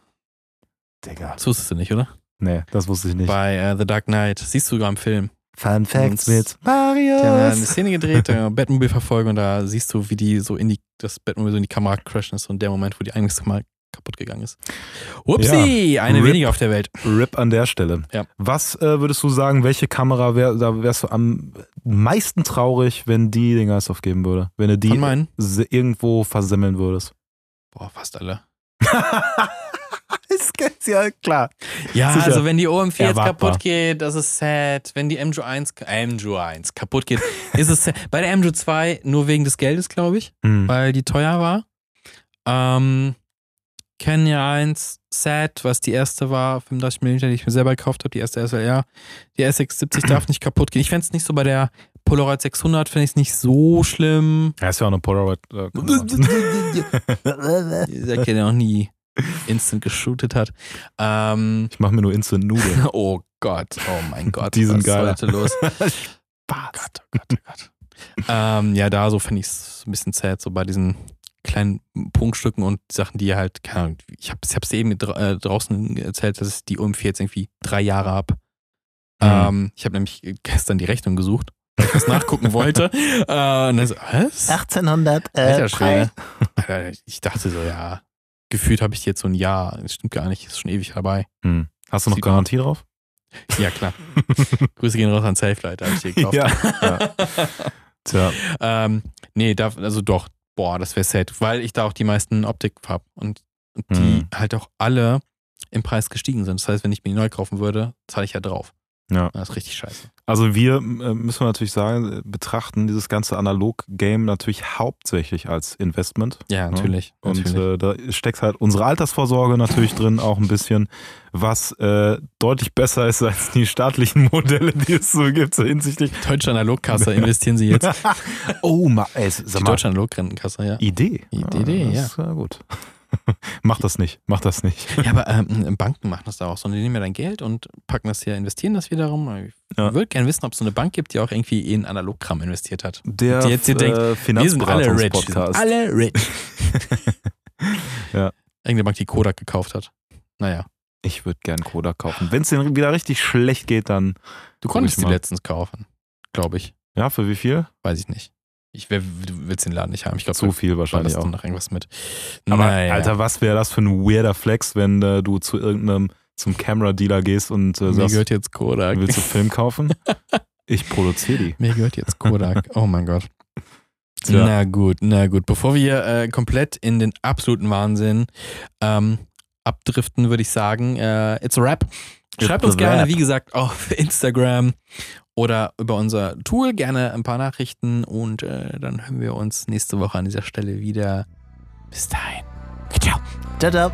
Digga.
Das wusstest du nicht, oder?
Nee, das wusste ich nicht.
Bei äh, The Dark Knight. Siehst du sogar im Film.
Fun Facts mit
Die haben eine. Szene gedreht, äh, Batmobil-Verfolgung und da siehst du, wie die so in die, das Batmobil so in die Kamera crashen ist und der Moment, wo die Eingangskamera kaputt gegangen ist. Upsi, eine
Rip.
weniger auf der Welt.
RIP an der Stelle.
Ja.
Was äh, würdest du sagen, welche Kamera wär, da wärst du am meisten traurig, wenn die den Geist aufgeben würde? Wenn du die irgendwo versemmeln würdest?
Boah, fast alle. <laughs>
ist ganz ja klar.
Ja,
Sicher.
also wenn die OM4 jetzt kaputt geht, das ist sad. Wenn die MJU1, äh, MJU1 kaputt geht, ist es sad. Bei der MJU2 nur wegen des Geldes, glaube ich,
Hm.
weil die teuer war. Ähm, Kenya 1, sad, was die erste war, 35 mm, die ich mir selber gekauft habe, die erste SLR. Die SX70 darf nicht kaputt gehen. Ich fände es nicht so bei der, Polaroid 600 finde ich es nicht so schlimm.
Ja, ist ja auch eine Polaroid. Äh, <laughs>
Dieser Kind, der noch nie instant geshootet hat. Ähm,
ich mache mir nur Instant Nudeln. <laughs>
oh Gott, oh mein Gott.
Die sind
was ist
geil.
heute los? <laughs> Oh Gott, oh Gott, oh Gott. ähm, ja, da so finde ich es ein bisschen sad, so bei diesen kleinen Punktstücken und Sachen, die halt, keine Ahnung, ich habe es eben dra äh, draußen erzählt, dass ich die OM4 jetzt irgendwie drei Jahre habe.
Mhm.
Ähm, ich habe nämlich gestern die Rechnung gesucht, weil ich das nachgucken wollte. <laughs> Äh, und dann so, was?
1800. Äh,
Alter Schwede. <laughs> Ich dachte so, ja, gefühlt habe ich die jetzt so ein Jahr. Das stimmt gar nicht, ist schon ewig dabei.
Hm. Hast du noch
Sieht man.
Garantie drauf?
Ja, klar. <laughs> Grüße gehen raus an Safelight, habe ich dir gekauft.
Ja, ja. Tja.
ähm, nee, da, also doch, boah, das wäre sad, weil ich da auch die meisten Optik habe und, und die
Hm.
halt auch alle im Preis gestiegen sind. Das heißt, wenn ich mir die neu kaufen würde, zahle ich ja drauf.
Ja.
Das ist richtig scheiße.
Also wir, äh, müssen wir natürlich sagen, betrachten dieses ganze Analog-Game natürlich hauptsächlich als Investment.
Ja, natürlich.
Und
natürlich.
äh, da steckt halt unsere Altersvorsorge natürlich drin, auch ein bisschen, was äh, deutlich besser ist als die staatlichen <laughs> Modelle, die es so gibt, so hinsichtlich.
Deutsche Analogkasse <laughs> investieren Sie jetzt. <laughs>
oh, ma, ey, sag
Die
mal,
Deutsche Analogrentenkasse, ja.
Idee.
Idee,
das Ist, ja gut. <laughs> mach das nicht, mach das nicht. <laughs>
Ja, aber ähm, Banken machen das da auch so. Die nehmen ja dein Geld und packen das hier, investieren das wiederum. Ich
Ja.
würde gerne wissen, ob es so eine Bank gibt, die auch irgendwie in Analogkram investiert hat.
Der
Die jetzt hier denkt,
äh,
Wir sind alle rich. Wir sind alle rich. <laughs>
Ja.
Irgendeine Bank, die Kodak gekauft hat. Naja.
Ich würde gern Kodak kaufen. Wenn es denen wieder richtig schlecht geht, dann.
Du konntest die letztens kaufen. Glaube ich.
Ja, für wie viel?
Weiß ich nicht. Ich du willst den Laden nicht haben. Ich glaube,
Zu viel wahrscheinlich auch.
noch irgendwas mit.
Aber
Naja.
Alter, was wäre das für ein weirder Flex, wenn äh, du zu irgendeinem zum Camera-Dealer gehst und äh,
mir
sagst,
gehört jetzt Kodak.
willst du Film kaufen? <laughs> Ich produziere die.
Mir gehört jetzt Kodak. <laughs> Oh mein Gott.
Tja.
Na gut, na gut. Bevor wir äh, komplett in den absoluten Wahnsinn ähm, abdriften, würde ich sagen, äh, it's a wrap. Schreibt uns gerne, wie gesagt, auf Instagram oder über unser Tool gerne ein paar Nachrichten und äh, dann hören wir uns nächste Woche an dieser Stelle wieder. Bis dahin.
Ciao. Ciao.